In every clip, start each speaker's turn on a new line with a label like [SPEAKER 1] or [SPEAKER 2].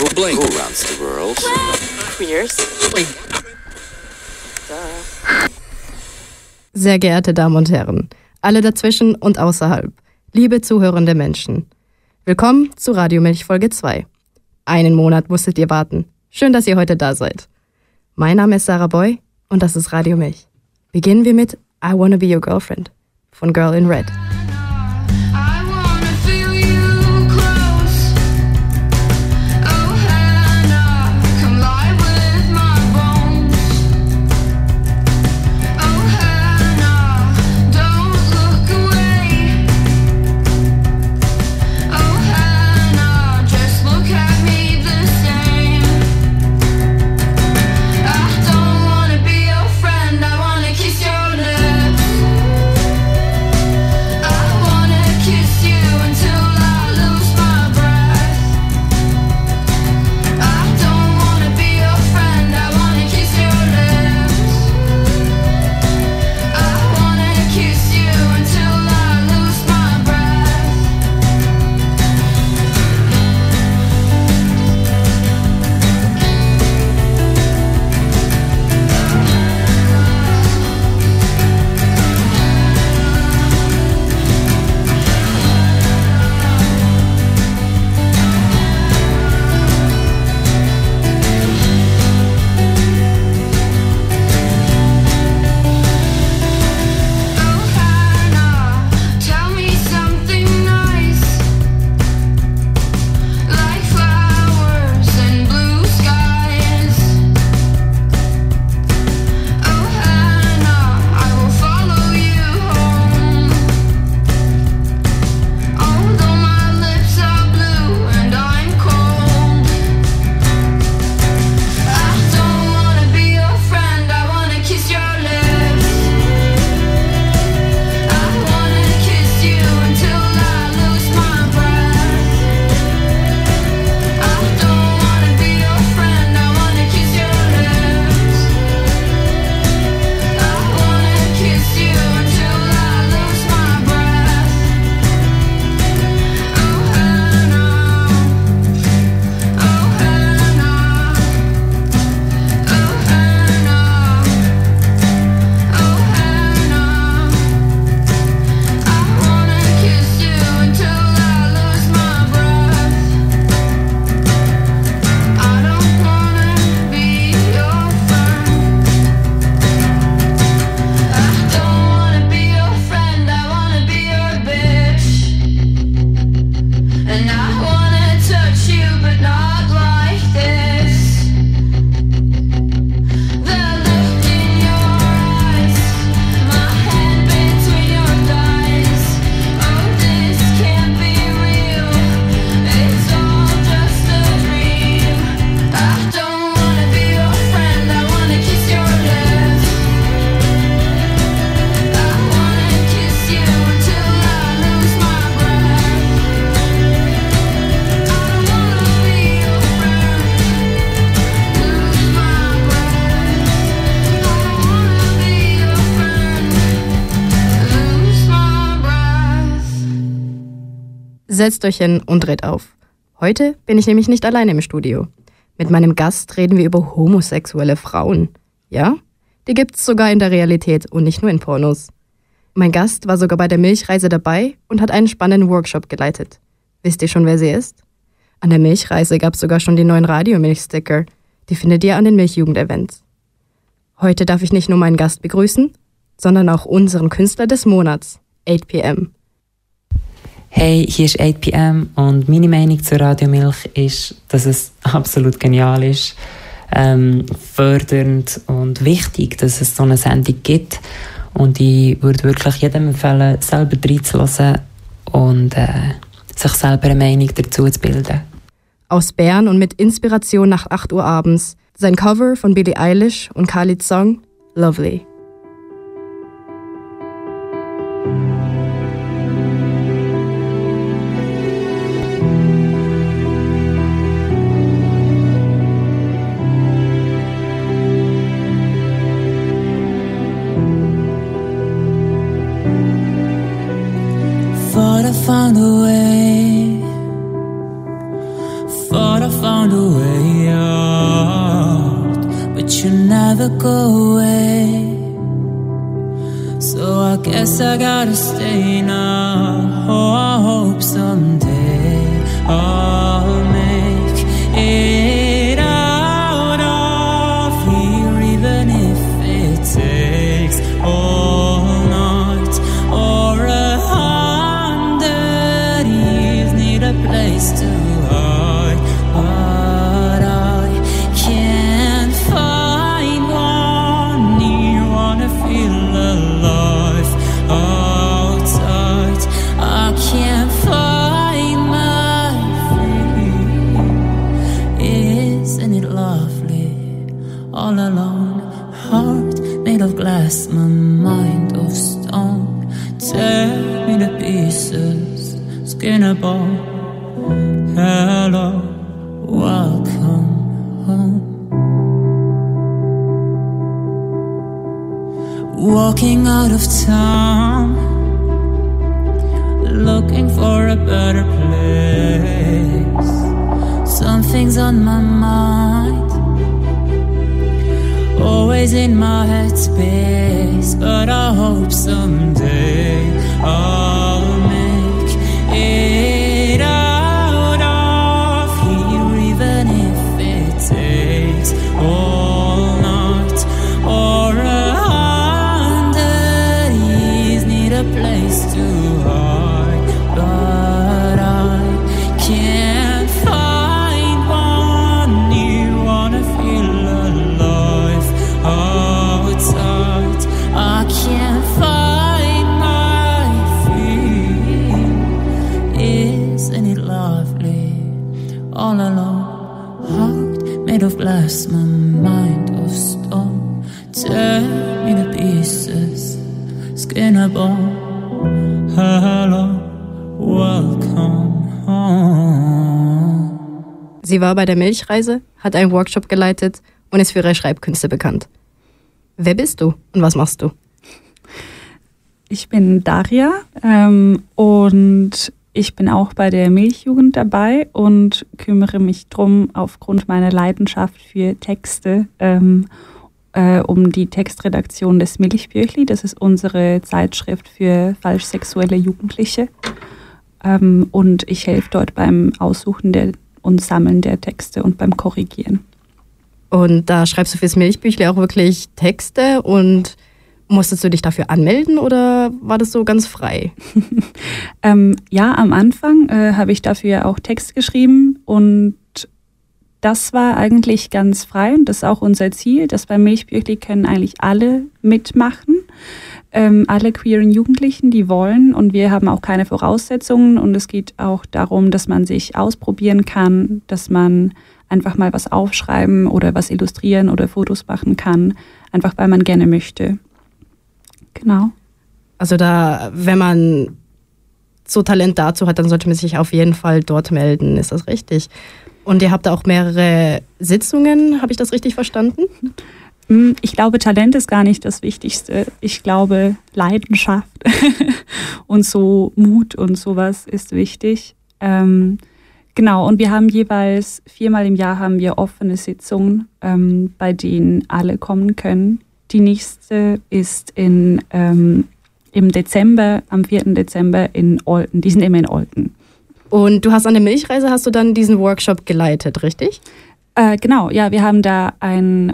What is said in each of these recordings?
[SPEAKER 1] Who, who runs the world?
[SPEAKER 2] Queers.
[SPEAKER 3] Sehr geehrte Damen und Herren, alle dazwischen und außerhalb, liebe zuhörende Menschen. Willkommen zu Radio Milch Folge 2. Einen Monat musstet ihr warten. Schön, dass ihr heute da seid. Mein Name ist Sarah Boy und das ist Radio Milch. Beginnen wir mit I Wanna Be Your Girlfriend von Girl in Red. Setzt euch hin und dreht auf. Heute bin ich nämlich nicht alleine im Studio. Mit meinem Gast reden wir über homosexuelle Frauen. Ja? Die gibt's sogar in der Realität und nicht nur in Pornos. Mein Gast war sogar bei der Milchreise dabei und hat einen spannenden Workshop geleitet. Wisst ihr schon, wer sie ist? An der Milchreise gab's sogar schon die neuen Radiomilchsticker. Die findet ihr an den Milchjugend-Events. Heute darf ich nicht nur meinen Gast begrüßen, sondern auch unseren Künstler des Monats, 8pm.
[SPEAKER 4] Hey, hier ist 8pm und meine Meinung zur Radiomilch ist, dass es absolut genial ist, ähm, fördernd und wichtig, dass es so eine Sendung gibt. Und ich würde wirklich jedem empfehlen, selber reinzulassen und äh, sich selber eine Meinung dazu zu bilden.
[SPEAKER 3] Aus Bern und mit Inspiration nach 8 Uhr abends sein Cover von Billie Eilish und Khalid's Song Lovely.
[SPEAKER 5] Sie war bei der Milchreise, hat einen Workshop geleitet und ist für ihre Schreibkünste bekannt. Wer bist du und was machst du?
[SPEAKER 6] Ich bin Daria ähm, und ich bin auch bei der Milchjugend dabei und kümmere mich drum aufgrund meiner Leidenschaft für Texte ähm, äh, um die Textredaktion des Milchbüchli. Das ist unsere Zeitschrift für falsch sexuelle Jugendliche. Ähm, und ich helfe dort beim Aussuchen der, und Sammeln der Texte und beim Korrigieren.
[SPEAKER 5] Und da schreibst du fürs Milchbüchle auch wirklich Texte und musstest du dich dafür anmelden oder war das so ganz frei?
[SPEAKER 6] Ähm, ja, am Anfang äh, habe ich dafür auch Text geschrieben und das war eigentlich ganz frei und das ist auch unser Ziel, dass beim Milchbüchli können eigentlich alle mitmachen, ähm, alle queeren Jugendlichen, die wollen und wir haben auch keine Voraussetzungen und es geht auch darum, dass man sich ausprobieren kann, dass man einfach mal was aufschreiben oder was illustrieren oder Fotos machen kann, einfach weil man gerne möchte. Genau.
[SPEAKER 5] Also da, wenn man so Talent dazu hat, dann sollte man sich auf jeden Fall dort melden. Ist das richtig? Und ihr habt da auch mehrere Sitzungen, habe ich das richtig verstanden?
[SPEAKER 6] Mm, Ich glaube, Talent ist gar nicht das Wichtigste. Ich glaube, Leidenschaft und so Mut und sowas ist wichtig. Ähm, genau, und wir haben jeweils viermal im Jahr haben wir offene Sitzungen, ähm, bei denen alle kommen können. Die nächste ist in, ähm, im Dezember, am 4. Dezember in Olten. Die sind immer in Olten.
[SPEAKER 5] Und du hast an der Milchreise, hast du dann diesen Workshop geleitet, richtig?
[SPEAKER 6] Äh, genau, ja, wir haben da einen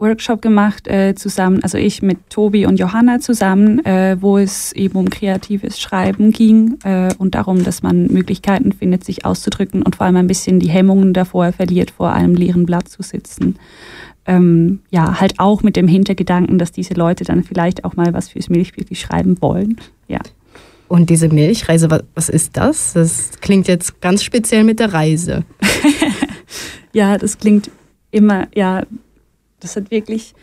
[SPEAKER 6] Workshop gemacht äh, zusammen, also ich mit Tobi und Johanna zusammen, äh, wo es eben um kreatives Schreiben ging äh, und darum, dass man Möglichkeiten findet, sich auszudrücken und vor allem ein bisschen die Hemmungen davor verliert, vor einem leeren Blatt zu sitzen. Ähm, ja, halt auch mit dem Hintergedanken, dass diese Leute dann vielleicht auch mal was fürs Milchbüchli schreiben wollen. Ja.
[SPEAKER 5] Und diese Milchreise, was, was ist das? Das klingt jetzt ganz speziell mit der Reise.
[SPEAKER 6] Ja, das klingt immer, ja, das hat wirklich,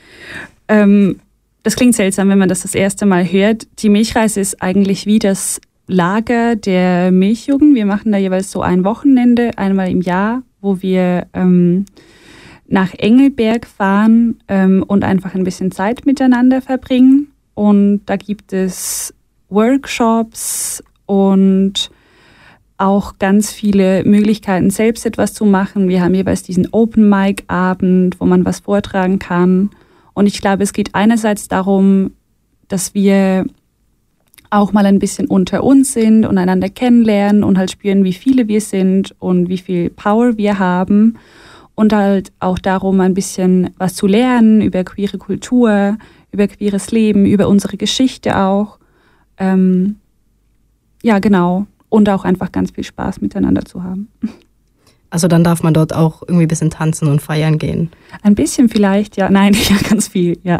[SPEAKER 6] ähm, das klingt seltsam, wenn man das das erste Mal hört. Die Milchreise ist eigentlich wie das Lager der Milchjugend. Wir machen da jeweils so ein Wochenende, einmal im Jahr, wo wir ähm, nach Engelberg fahren ähm, und einfach ein bisschen Zeit miteinander verbringen. Und da gibt es Workshops und auch ganz viele Möglichkeiten, selbst etwas zu machen. Wir haben jeweils diesen Open Mic Abend, wo man was vortragen kann. Und ich glaube, es geht einerseits darum, dass wir auch mal ein bisschen unter uns sind und einander kennenlernen und halt spüren, wie viele wir sind und wie viel Power wir haben. Und halt auch darum, ein bisschen was zu lernen über queere Kultur, über queeres Leben, über unsere Geschichte auch. Ähm, ja, genau. Und auch einfach ganz viel Spaß miteinander zu haben.
[SPEAKER 5] Also dann darf man dort auch irgendwie ein bisschen tanzen und feiern gehen.
[SPEAKER 6] Ein bisschen vielleicht, ja. Nein, ja, ganz viel, ja.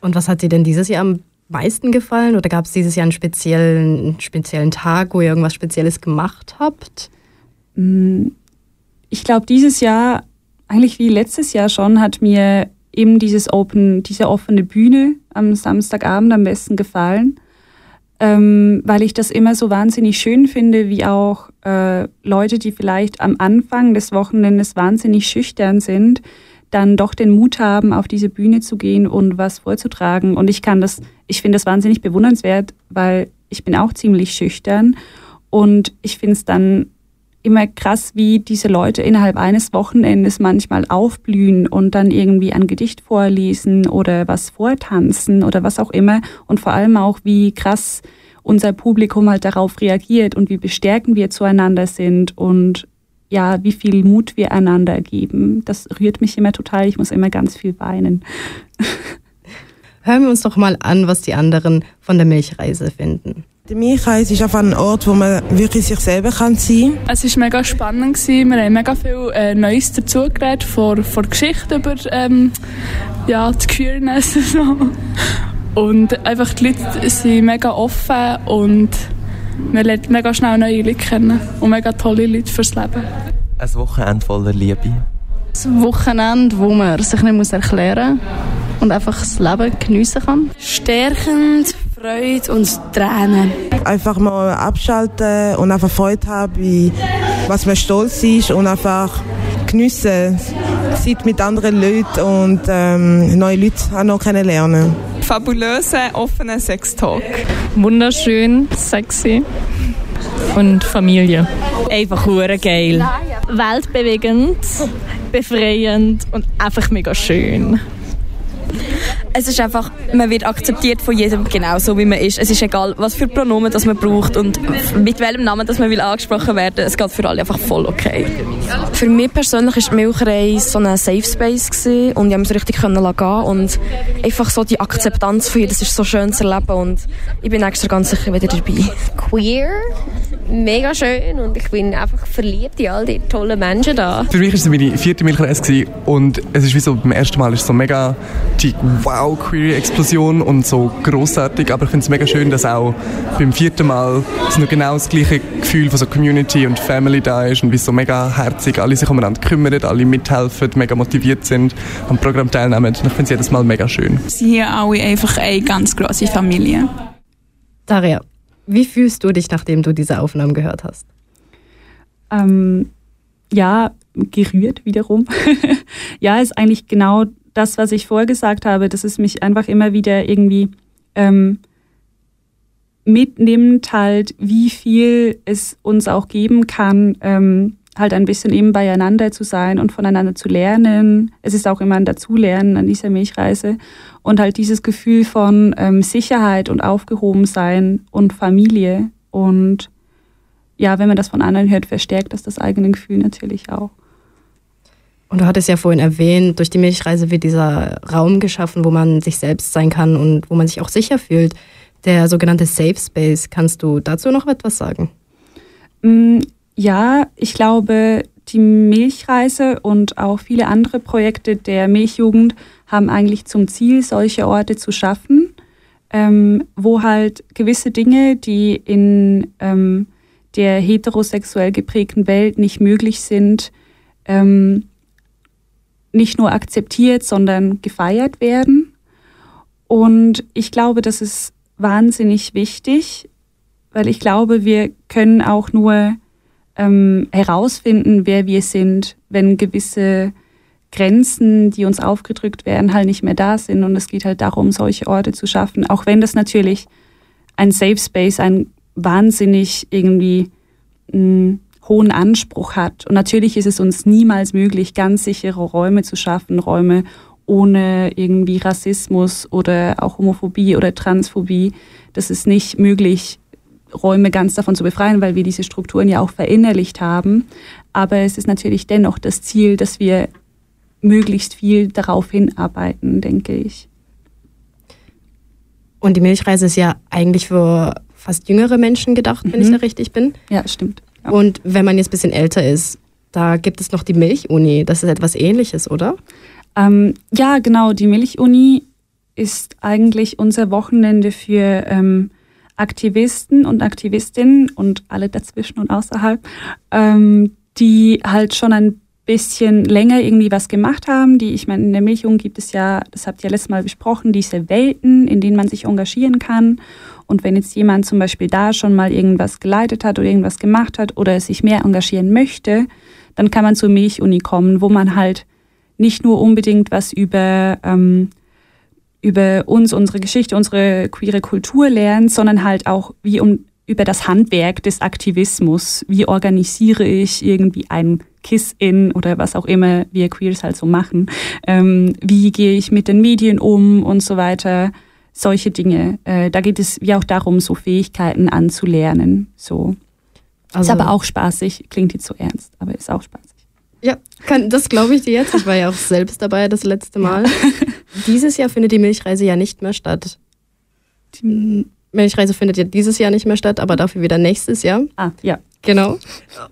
[SPEAKER 5] Und was hat dir denn dieses Jahr am meisten gefallen? Oder gab es dieses Jahr einen speziellen, einen speziellen Tag, wo ihr irgendwas Spezielles gemacht habt?
[SPEAKER 6] Mm, Ich glaube, dieses Jahr, eigentlich wie letztes Jahr schon, hat mir eben dieses Open, diese offene Bühne am Samstagabend am besten gefallen, ähm, weil ich das immer so wahnsinnig schön finde, wie auch äh, Leute, die vielleicht am Anfang des Wochenendes wahnsinnig schüchtern sind, dann doch den Mut haben, auf diese Bühne zu gehen und was vorzutragen. Und ich kann das, ich finde das wahnsinnig bewundernswert, weil ich bin auch ziemlich schüchtern und ich finde es dann immer krass, wie diese Leute innerhalb eines Wochenendes manchmal aufblühen und dann irgendwie ein Gedicht vorlesen oder was vortanzen oder was auch immer. Und vor allem auch, wie krass unser Publikum halt darauf reagiert und wie bestärkend wir zueinander sind und ja, wie viel Mut wir einander geben. Das rührt mich immer total. Ich muss immer ganz viel weinen.
[SPEAKER 5] Hören wir uns doch mal an, was die anderen von der Milchreise finden.
[SPEAKER 7] Der Milchreis ist einfach ein Ort, wo man wirklich sich selber kann sein kann.
[SPEAKER 8] Es war mega spannend. Gewesen. Wir haben mega viel äh, Neues dazugelernt, von, von der Geschichte über ähm, ja, die Queerness und so. Und einfach die Leute sind mega offen und man lernt mega schnell neue Leute kennen und mega tolle Leute fürs Leben.
[SPEAKER 9] Ein Wochenende voller Liebe.
[SPEAKER 10] Ein Wochenende, wo man sich nicht muss erklären muss und einfach das Leben geniessen kann.
[SPEAKER 11] Stärkend, Freude und Tränen.
[SPEAKER 7] Einfach mal abschalten und einfach Freude haben, wie was man stolz ist und einfach geniessen, Zeit mit anderen Leuten und ähm, neue Leute auch noch kennenlernen.
[SPEAKER 12] Fabulöse, offene Sextalk.
[SPEAKER 13] Wunderschön, sexy und Familie. Einfach hure geil. Weltbewegend, befreiend und einfach mega schön.
[SPEAKER 11] Es ist einfach, man wird akzeptiert von jedem genau so, wie man ist. Es ist egal, was für Pronomen das man braucht und mit welchem Namen das man will angesprochen werden. Es geht für alle einfach voll okay. Für mich persönlich ist die Milchreise so ein Safe Space gewesen und ich habe mich so richtig können gehen und einfach so die Akzeptanz von ihr, das ist so schön zu erleben und ich bin extra ganz sicher wieder dabei.
[SPEAKER 14] Queer, mega schön und ich bin einfach verliebt in all die tollen Menschen da.
[SPEAKER 15] Für mich war es meine vierte gewesen und es ist wie so beim ersten Mal ist so mega die wow queer Explosion und so großartig, aber ich finde es mega schön, dass auch beim vierten Mal so noch genau das gleiche Gefühl von so Community und Family da ist und wie so mega herzig alle sich umeinander kümmern, alle mithelfen, mega motiviert sind, am Programm teilnehmen und ich finde es jedes Mal mega schön.
[SPEAKER 16] Wir sind hier alle einfach eine ganz große Familie.
[SPEAKER 5] Daria, wie fühlst du dich, nachdem du diese Aufnahmen gehört hast?
[SPEAKER 6] Ähm, ja, gerührt wiederum. ja, ist eigentlich genau das, was ich vorgesagt habe, dass es mich einfach immer wieder irgendwie ähm, mitnimmt, halt, wie viel es uns auch geben kann, ähm, halt ein bisschen eben beieinander zu sein und voneinander zu lernen. Es ist auch immer ein Dazulernen an dieser Milchreise. Und halt dieses Gefühl von ähm, Sicherheit und Aufgehobensein und Familie. Und ja, wenn man das von anderen hört, verstärkt das das eigene Gefühl natürlich auch.
[SPEAKER 5] Und du hattest ja vorhin erwähnt, durch die Milchreise wird dieser Raum geschaffen, wo man sich selbst sein kann und wo man sich auch sicher fühlt. Der sogenannte Safe Space. Kannst du dazu noch etwas sagen?
[SPEAKER 6] Mm, Ja, ich glaube, die Milchreise und auch viele andere Projekte der Milchjugend haben eigentlich zum Ziel, solche Orte zu schaffen, ähm, wo halt gewisse Dinge, die in ähm, der heterosexuell geprägten Welt nicht möglich sind, ähm, nicht nur akzeptiert, sondern gefeiert werden. Und ich glaube, das ist wahnsinnig wichtig, weil ich glaube, wir können auch nur ähm, herausfinden, wer wir sind, wenn gewisse Grenzen, die uns aufgedrückt werden, halt nicht mehr da sind. Und es geht halt darum, solche Orte zu schaffen. Auch wenn das natürlich ein Safe Space, ein wahnsinnig irgendwie einen hohen Anspruch hat. Und natürlich ist es uns niemals möglich, ganz sichere Räume zu schaffen, Räume ohne irgendwie Rassismus oder auch Homophobie oder Transphobie. Das ist nicht möglich, Räume ganz davon zu befreien, weil wir diese Strukturen ja auch verinnerlicht haben. Aber es ist natürlich dennoch das Ziel, dass wir möglichst viel darauf hinarbeiten, denke ich.
[SPEAKER 5] Und die Milchreise ist ja eigentlich für fast jüngere Menschen gedacht, wenn ich
[SPEAKER 6] Mhm.
[SPEAKER 5] da richtig bin.
[SPEAKER 6] Ja, stimmt. Ja.
[SPEAKER 5] Und wenn man jetzt ein bisschen älter ist, da gibt es noch die Milchuni. Das ist etwas ähnliches, oder?
[SPEAKER 6] Ähm, ja, genau. Die Milchuni ist eigentlich unser Wochenende für ähm, Aktivisten und Aktivistinnen und alle dazwischen und außerhalb, ähm, die halt schon ein bisschen länger irgendwie was gemacht haben. Die, ich meine, in der Milchung gibt es ja, das habt ihr letztes Mal besprochen, diese Welten, in denen man sich engagieren kann. Und wenn jetzt jemand zum Beispiel da schon mal irgendwas geleitet hat oder irgendwas gemacht hat oder sich mehr engagieren möchte, dann kann man zur Milchuni kommen, wo man halt nicht nur unbedingt was über, ähm, über uns, unsere Geschichte, unsere queere Kultur lernt, sondern halt auch wie um, über das Handwerk des Aktivismus. Wie organisiere ich irgendwie ein Kiss-In oder was auch immer wir Queers halt so machen? Ähm, wie gehe ich mit den Medien um und so weiter? Solche Dinge. Äh, da geht es wie auch darum, so Fähigkeiten anzulernen. So.
[SPEAKER 5] Also-
[SPEAKER 6] ist aber auch spaßig, klingt jetzt so ernst, aber ist auch spaßig.
[SPEAKER 5] Ja, kann, das glaube ich dir jetzt. Ich war ja auch selbst dabei das letzte Mal. dieses Jahr findet die Milchreise ja nicht mehr statt. Die Milchreise findet ja dieses Jahr nicht mehr statt, aber dafür wieder nächstes Jahr.
[SPEAKER 6] Ah, ja.
[SPEAKER 5] Genau.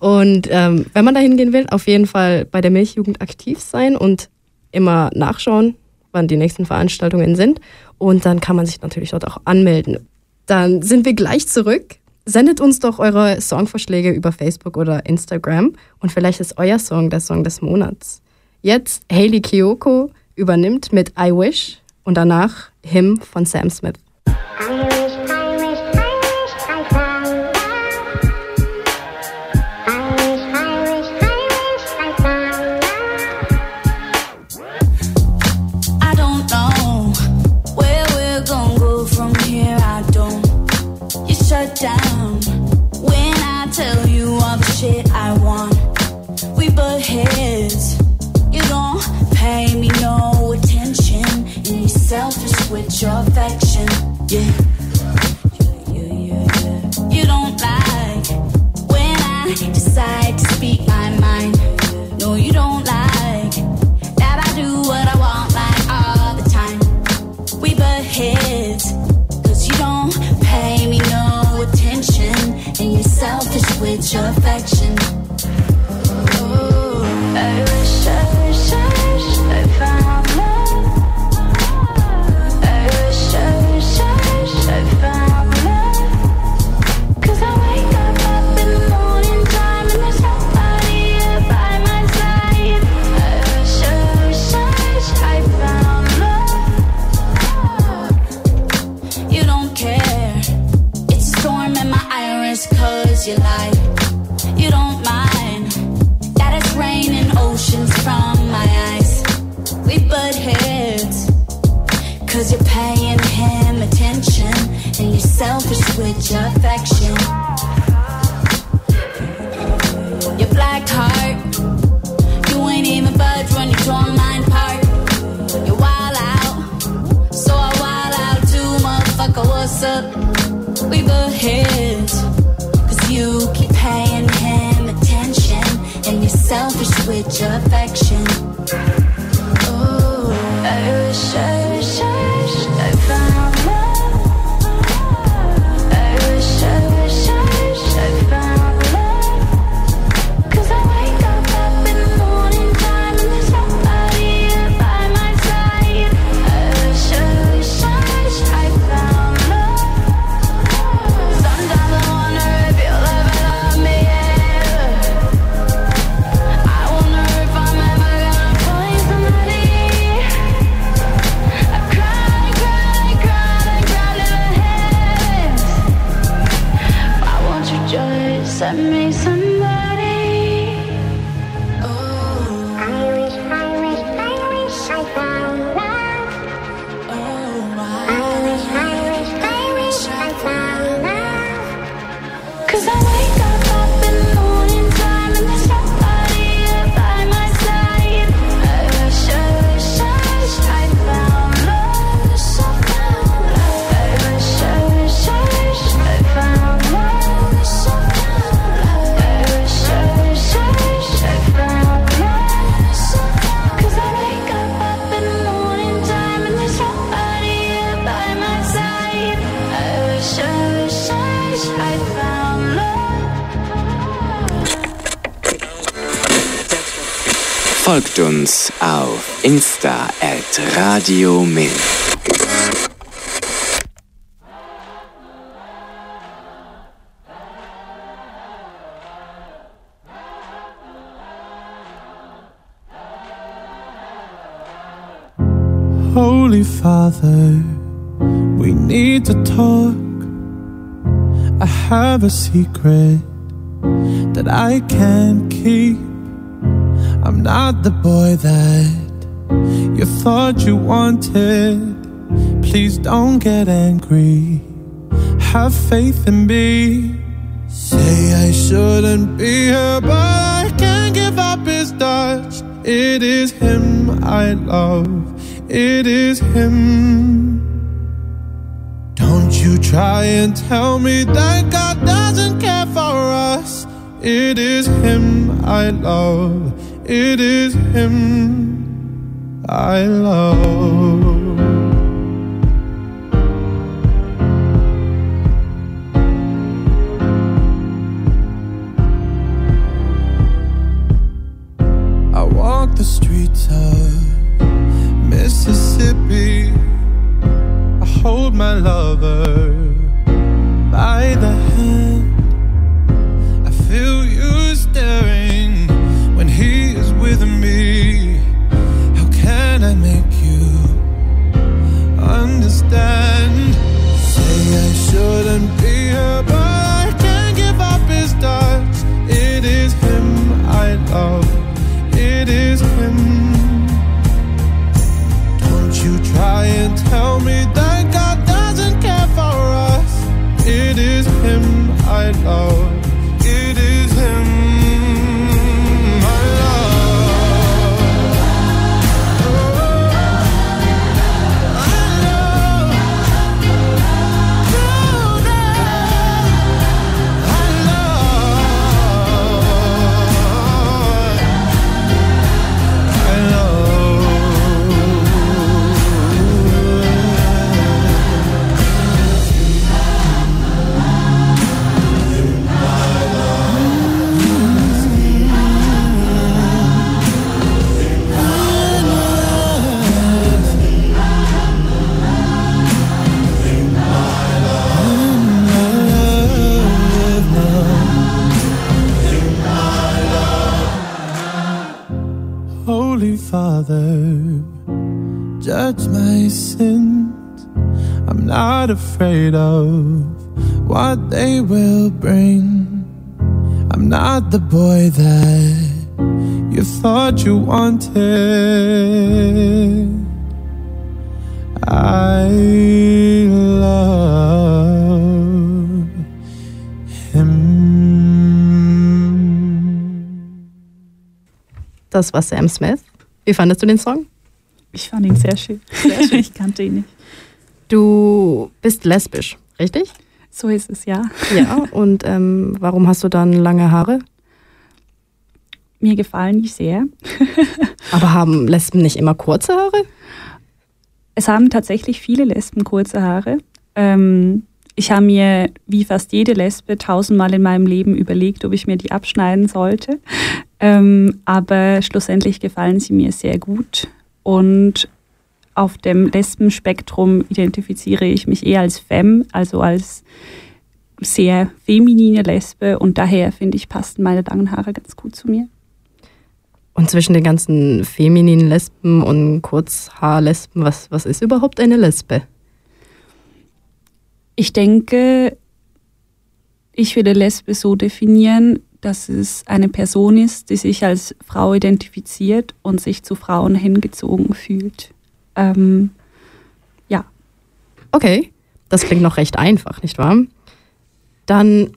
[SPEAKER 5] Und ähm, wenn man da hingehen will, auf jeden Fall bei der Milchjugend aktiv sein und immer nachschauen, wann die nächsten Veranstaltungen sind. Und dann kann man sich natürlich dort auch anmelden. Dann sind wir gleich zurück. Sendet uns doch eure Songvorschläge über Facebook oder Instagram und vielleicht ist euer Song der Song des Monats. Jetzt Hayley Kiyoko übernimmt mit I Wish und danach Him von Sam Smith.
[SPEAKER 17] Selfish with your affection. Yeah. You don't like when I decide to speak my mind. No, you don't like that I do what I want like all the time. We butt heads, cause you don't pay me no attention, and you're selfish with your affection. Oh, you lie. You don't mind that it's raining oceans from my eyes. We butt heads. Cause you're paying him attention and you're selfish with your affection. Your black heart, you ain't even budge when you tore mine apart. You wild out, so I wild out too, motherfucker. What's up? We butt heads, selfish with your affection. Oh, I wish, I wish, I
[SPEAKER 1] Folgt uns auf Insta at Radio Milch.
[SPEAKER 18] Holy Father, we need to talk. I have a secret that I can't keep. I'm not the boy that you thought you wanted. Please don't get angry. Have faith in me. Say I shouldn't be here, but I can't give up his touch. It is him I love. It is him. Don't you try and tell me that God doesn't care for us. It is him I love. It is him I love.
[SPEAKER 5] Das war Sam Smith. Wie fandest du den Song?
[SPEAKER 6] Ich fand ihn sehr schön. ich kannte ihn nicht.
[SPEAKER 5] Du bist lesbisch, richtig?
[SPEAKER 6] So ist es, ja.
[SPEAKER 5] Ja, und ähm, warum hast du dann lange Haare?
[SPEAKER 6] Mir gefallen die sehr.
[SPEAKER 5] Aber haben Lesben nicht immer kurze Haare?
[SPEAKER 6] Es haben tatsächlich viele Lesben kurze Haare. Ähm, ich habe mir, wie fast jede Lesbe, tausendmal in meinem Leben überlegt, ob ich mir die abschneiden sollte. Ähm, aber schlussendlich gefallen sie mir sehr gut. Und auf dem Lesbenspektrum identifiziere ich mich eher als Femme, also als sehr feminine Lesbe. Und daher finde ich, passen meine langen Haare ganz gut zu mir.
[SPEAKER 5] Und zwischen den ganzen femininen Lesben und Kurzhaarlesben, was, was ist überhaupt eine Lesbe?
[SPEAKER 6] Ich denke, ich würde Lesbe so definieren, dass es eine Person ist, die sich als Frau identifiziert und sich zu Frauen hingezogen fühlt. Ähm, ja.
[SPEAKER 5] Okay, das klingt noch recht einfach, nicht wahr? Dann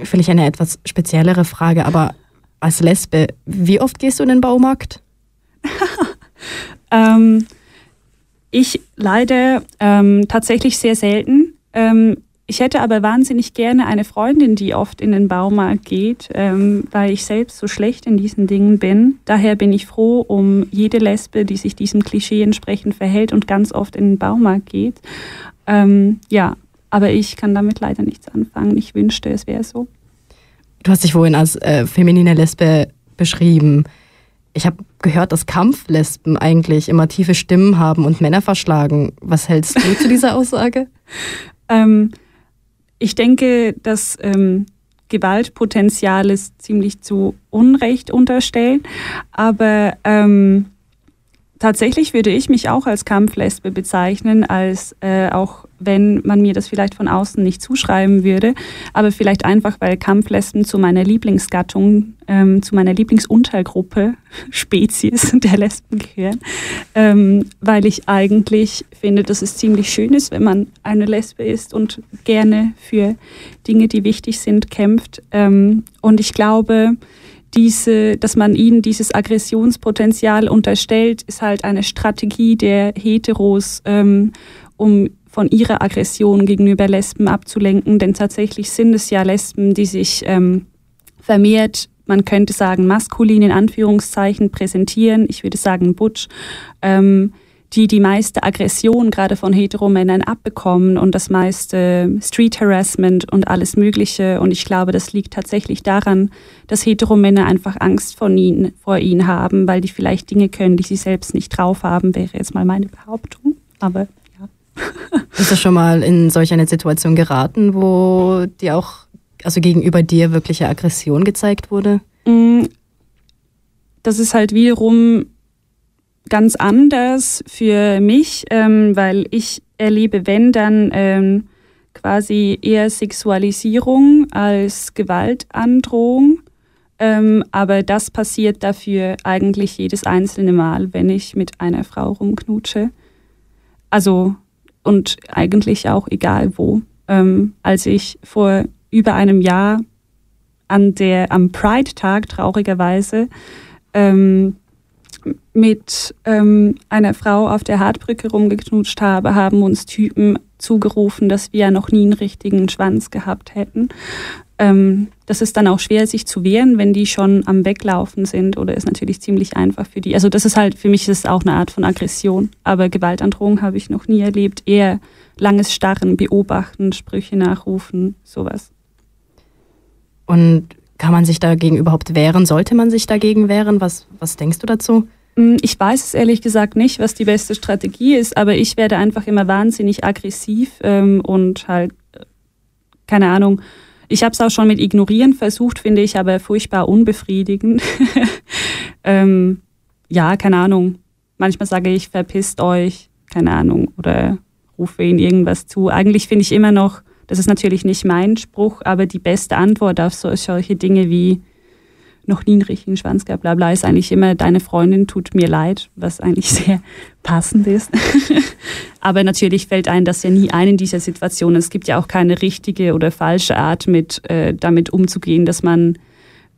[SPEAKER 5] vielleicht eine etwas speziellere Frage, aber als Lesbe, wie oft gehst du in den Baumarkt?
[SPEAKER 6] Ähm, ich leider ähm, tatsächlich sehr selten. Ähm, ich hätte aber wahnsinnig gerne eine Freundin, die oft in den Baumarkt geht, ähm, weil ich selbst so schlecht in diesen Dingen bin. Daher bin ich froh um jede Lesbe, die sich diesem Klischee entsprechend verhält und ganz oft in den Baumarkt geht. Ähm, ja, Aber ich kann damit leider nichts anfangen. Ich wünschte, es wäre so.
[SPEAKER 5] Du hast dich vorhin als äh, feminine Lesbe beschrieben. Ich habe gehört, dass Kampflesben eigentlich immer tiefe Stimmen haben und Männer verschlagen. Was hältst du zu dieser Aussage?
[SPEAKER 6] Ähm, ich denke, dass ähm, Gewaltpotenzial ist ziemlich zu Unrecht unterstellen. Aber ähm, tatsächlich würde ich mich auch als Kampflesbe bezeichnen, als äh, auch wenn man mir das vielleicht von außen nicht zuschreiben würde, aber vielleicht einfach, weil Kampflesben zu meiner Lieblingsgattung, ähm, zu meiner Lieblingsuntergruppe, Spezies der Lesben gehören, ähm, weil ich eigentlich finde, dass es ziemlich schön ist, wenn man eine Lesbe ist und gerne für Dinge, die wichtig sind, kämpft. Ähm, und ich glaube, diese, dass man ihnen dieses Aggressionspotenzial unterstellt, ist halt eine Strategie der Heteros, ähm, um von ihrer Aggression gegenüber Lesben abzulenken. Denn tatsächlich sind es ja Lesben, die sich ähm, vermehrt, man könnte sagen, maskulin in Anführungszeichen präsentieren. Ich würde sagen, butch. Ähm, die die meiste Aggression gerade von Heteromännern abbekommen und das meiste Street Harassment und alles Mögliche. Und ich glaube, das liegt tatsächlich daran, dass Heteromänner einfach Angst von ihnen, vor ihnen haben, weil die vielleicht Dinge können, die sie selbst nicht drauf haben, wäre jetzt mal meine Behauptung. Aber
[SPEAKER 5] Bist du schon mal in solch eine Situation geraten, wo dir auch, also gegenüber dir wirkliche Aggression gezeigt wurde?
[SPEAKER 6] Mm, Das ist halt wiederum ganz anders für mich, ähm, weil ich erlebe, wenn dann ähm, quasi eher Sexualisierung als Gewaltandrohung. Ähm, aber das passiert dafür eigentlich jedes einzelne Mal, wenn ich mit einer Frau rumknutsche. Also, und eigentlich auch egal wo. Ähm, als ich vor über einem Jahr an der, am Pride-Tag traurigerweise ähm, mit ähm, einer Frau auf der Hartbrücke rumgeknutscht habe, haben uns Typen zugerufen, dass wir ja noch nie einen richtigen Schwanz gehabt hätten. Ähm, das ist dann auch schwer, sich zu wehren, wenn die schon am Weglaufen sind oder ist natürlich ziemlich einfach für die. Also das ist halt, für mich ist auch eine Art von Aggression, aber Gewaltandrohung habe ich noch nie erlebt. Eher langes Starren, Beobachten, Sprüche nachrufen, sowas.
[SPEAKER 5] Und kann man sich dagegen überhaupt wehren? Sollte man sich dagegen wehren? Was, was denkst du dazu?
[SPEAKER 6] Mm, Ich weiß es ehrlich gesagt nicht, was die beste Strategie ist, aber ich werde einfach immer wahnsinnig aggressiv ähm, und halt, äh, keine Ahnung, ich habe es auch schon mit Ignorieren versucht, finde ich aber furchtbar unbefriedigend. ähm, ja, keine Ahnung. Manchmal sage ich, verpisst euch, keine Ahnung, oder rufe ihnen irgendwas zu. Eigentlich finde ich immer noch, das ist natürlich nicht mein Spruch, aber die beste Antwort auf so, solche Dinge wie noch nie einen richtigen Schwanz gehabt, bla bla, ist eigentlich immer, deine Freundin tut mir leid, was eigentlich sehr passend ist. Aber natürlich fällt ein, dass ja nie ein in dieser Situation. Es gibt ja auch keine richtige oder falsche Art, mit äh, damit umzugehen, dass man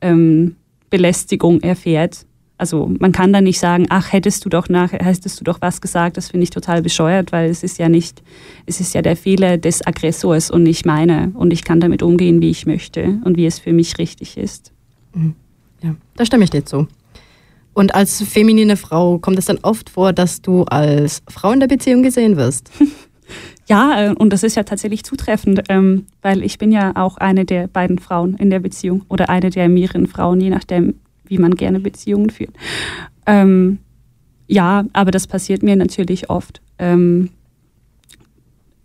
[SPEAKER 6] ähm, Belästigung erfährt. Also man kann da nicht sagen, ach, hättest du doch nach, hättest du doch was gesagt, das finde ich total bescheuert, weil es ist ja nicht, es ist ja der Fehler des Aggressors und nicht meiner. Und ich kann damit umgehen, wie ich möchte und wie es für mich richtig ist.
[SPEAKER 5] Mhm. Ja, da stimme ich dir zu. Und als feminine Frau kommt es dann oft vor, dass du als Frau in der Beziehung gesehen wirst.
[SPEAKER 6] Ja, äh, und das ist ja tatsächlich zutreffend, ähm, weil ich bin ja auch eine der beiden Frauen in der Beziehung oder eine der mehreren Frauen, je nachdem, wie man gerne Beziehungen führt. Ähm, ja, aber das passiert mir natürlich oft. Ähm,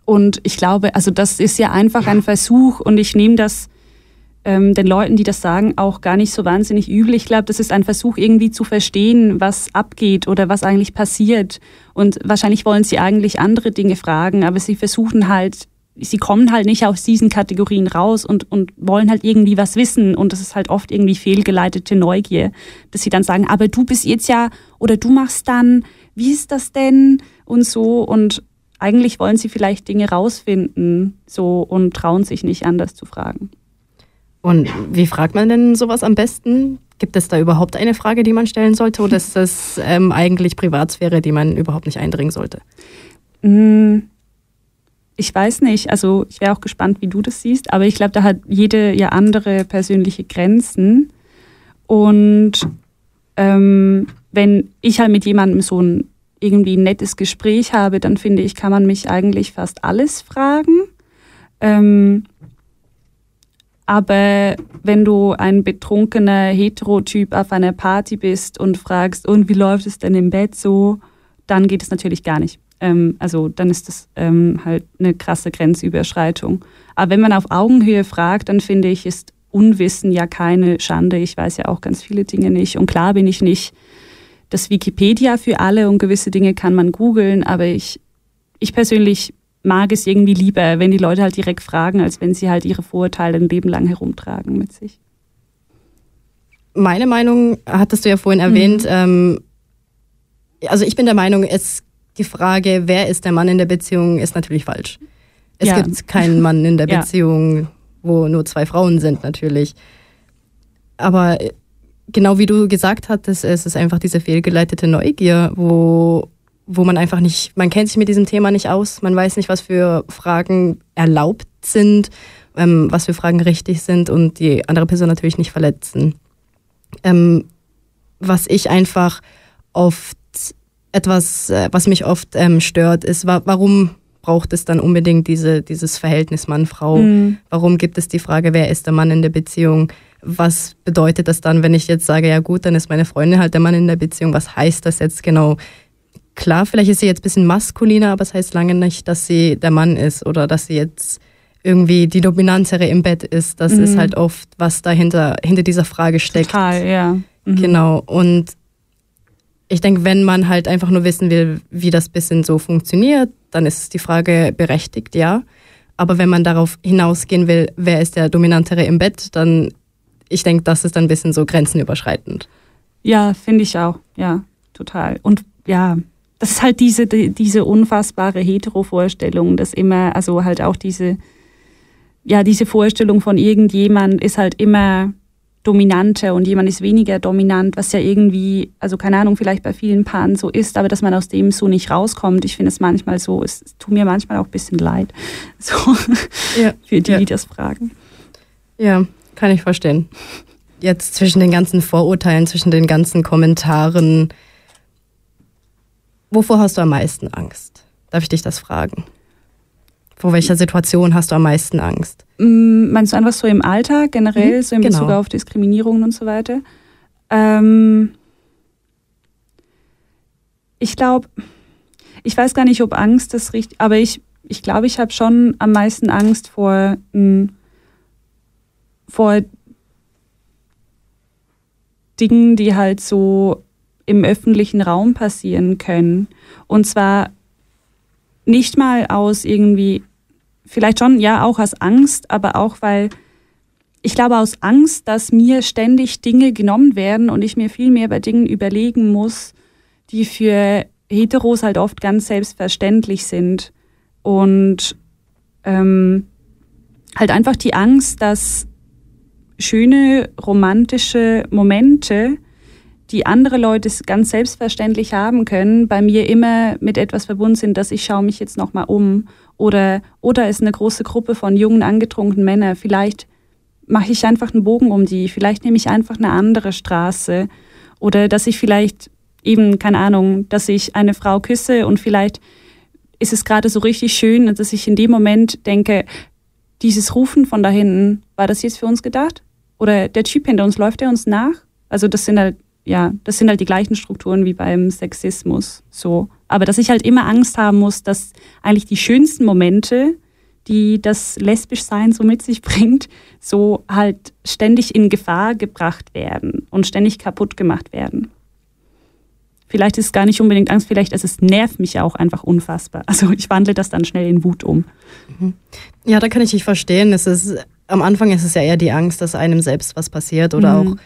[SPEAKER 6] und ich glaube, also das ist ja einfach ein Versuch und ich nehme das ähm, den Leuten, die das sagen, auch gar nicht so wahnsinnig übel. Ich glaube, das ist ein Versuch, irgendwie zu verstehen, was abgeht oder was eigentlich passiert. Und wahrscheinlich wollen sie eigentlich andere Dinge fragen, aber sie versuchen halt, sie kommen halt nicht aus diesen Kategorien raus und, und wollen halt irgendwie was wissen. Und das ist halt oft irgendwie fehlgeleitete Neugier, dass sie dann sagen, aber du bist jetzt ja oder du machst dann, wie ist das denn? Und so. Und eigentlich wollen sie vielleicht Dinge rausfinden, so und trauen sich nicht anders zu fragen.
[SPEAKER 5] Und wie fragt man denn sowas am besten? Gibt es da überhaupt eine Frage, die man stellen sollte, oder ist das ähm, eigentlich Privatsphäre, die man überhaupt nicht eindringen sollte?
[SPEAKER 6] Mm, Ich weiß nicht, also ich wäre auch gespannt, wie du das siehst, aber ich glaube, da hat jede ja andere persönliche Grenzen. Und ähm, wenn ich halt mit jemandem so ein irgendwie ein nettes Gespräch habe, dann finde ich, kann man mich eigentlich fast alles fragen. Ähm, aber wenn du ein betrunkener Heterotyp auf einer Party bist und fragst, und wie läuft es denn im Bett so, dann geht es natürlich gar nicht. Ähm, also dann ist das ähm, halt eine krasse Grenzüberschreitung. Aber wenn man auf Augenhöhe fragt, dann finde ich, ist Unwissen ja keine Schande. Ich weiß ja auch ganz viele Dinge nicht. Und klar bin ich nicht das Wikipedia für alle und gewisse Dinge kann man googeln, aber ich, ich persönlich mag es irgendwie lieber, wenn die Leute halt direkt fragen, als wenn sie halt ihre Vorurteile ein Leben lang herumtragen mit sich.
[SPEAKER 5] Meine Meinung hattest du ja vorhin erwähnt. Ähm, also ich bin der Meinung, es, die Frage, wer ist der Mann in der Beziehung, ist natürlich falsch. Es
[SPEAKER 6] Ja.
[SPEAKER 5] gibt keinen Mann in der
[SPEAKER 6] Ja.
[SPEAKER 5] Beziehung, wo nur zwei Frauen sind, natürlich. Aber äh, genau wie du gesagt hattest, es ist einfach diese fehlgeleitete Neugier, wo, wo man einfach nicht, man kennt sich mit diesem Thema nicht aus, man weiß nicht, was für Fragen erlaubt sind, ähm, was für Fragen richtig sind und die andere Person natürlich nicht verletzen. Ähm, was ich einfach oft etwas, äh, was mich oft ähm, stört, ist, wa warum braucht es dann unbedingt diese, dieses Verhältnis Mann-Frau?
[SPEAKER 6] Mhm.
[SPEAKER 5] Warum gibt es die Frage, wer ist der Mann in der Beziehung? Was bedeutet das dann, wenn ich jetzt sage, ja gut, dann ist meine Freundin halt der Mann in der Beziehung? Was heißt das jetzt genau? Klar, vielleicht ist sie jetzt ein bisschen maskuliner, aber es das heißt lange nicht, dass sie der Mann ist oder dass sie jetzt irgendwie die dominantere im Bett ist. Das
[SPEAKER 6] Mhm.
[SPEAKER 5] ist halt oft, was dahinter hinter dieser Frage steckt.
[SPEAKER 6] Total, ja. Mhm.
[SPEAKER 5] Genau. Und ich denke, wenn man halt einfach nur wissen will, wie das bisschen so funktioniert, dann ist die Frage berechtigt, ja. Aber wenn man darauf hinausgehen will, wer ist der Dominantere im Bett, dann, ich denke, das ist dann ein bisschen so grenzenüberschreitend.
[SPEAKER 6] Ja, finde ich auch. Ja, total. Und ja, das ist halt diese, die, diese unfassbare Hetero-Vorstellung, dass immer, also halt auch diese, ja, diese Vorstellung von irgendjemand ist halt immer dominanter und jemand ist weniger dominant, was ja irgendwie, also keine Ahnung, vielleicht bei vielen Paaren so ist, aber dass man aus dem so nicht rauskommt. Ich finde es manchmal so, es, es tut mir manchmal auch ein bisschen leid, so
[SPEAKER 5] Ja,
[SPEAKER 6] für die,
[SPEAKER 5] ja.
[SPEAKER 6] die das fragen.
[SPEAKER 5] Ja, kann ich verstehen. Jetzt zwischen den ganzen Vorurteilen, zwischen den ganzen Kommentaren, wovor hast du am meisten Angst? Darf ich dich das fragen? Vor welcher Situation hast du am meisten Angst?
[SPEAKER 6] Mm, Meinst du einfach so im Alltag generell,
[SPEAKER 5] Mhm,
[SPEAKER 6] so in
[SPEAKER 5] genau.
[SPEAKER 6] Bezug auf Diskriminierung und so weiter? Ähm, ich glaube, ich weiß gar nicht, ob Angst das richtig, aber ich, ich glaube, ich habe schon am meisten Angst vor, mm, vor Dingen, die halt so im öffentlichen Raum passieren können. Und zwar nicht mal aus irgendwie, vielleicht schon, ja, auch aus Angst, aber auch weil ich glaube aus Angst, dass mir ständig Dinge genommen werden und ich mir viel mehr bei Dingen überlegen muss, die für Heteros halt oft ganz selbstverständlich sind. Und ähm, halt einfach die Angst, dass schöne romantische Momente, die andere Leute ganz selbstverständlich haben können, bei mir immer mit etwas verbunden sind, dass ich schaue mich jetzt nochmal um oder oder ist eine große Gruppe von jungen angetrunkenen Männern, vielleicht mache ich einfach einen Bogen um die, vielleicht nehme ich einfach eine andere Straße oder dass ich vielleicht eben keine Ahnung, dass ich eine Frau küsse und vielleicht ist es gerade so richtig schön, dass ich in dem Moment denke, dieses Rufen von da hinten, war das jetzt für uns gedacht? Oder der Typ hinter uns, läuft er uns nach? Also das sind halt, ja, das sind halt die gleichen Strukturen wie beim Sexismus. So. Aber dass ich halt immer Angst haben muss, dass eigentlich die schönsten Momente, die das Lesbischsein so mit sich bringt, so halt ständig in Gefahr gebracht werden und ständig kaputt gemacht werden. Vielleicht ist es gar nicht unbedingt Angst, vielleicht ist es nervt mich auch einfach unfassbar. Also ich wandle das dann schnell in Wut um.
[SPEAKER 5] Ja, da kann ich dich verstehen. Es ist, am Anfang ist es ja eher die Angst, dass einem selbst was passiert oder
[SPEAKER 6] Mhm.
[SPEAKER 5] auch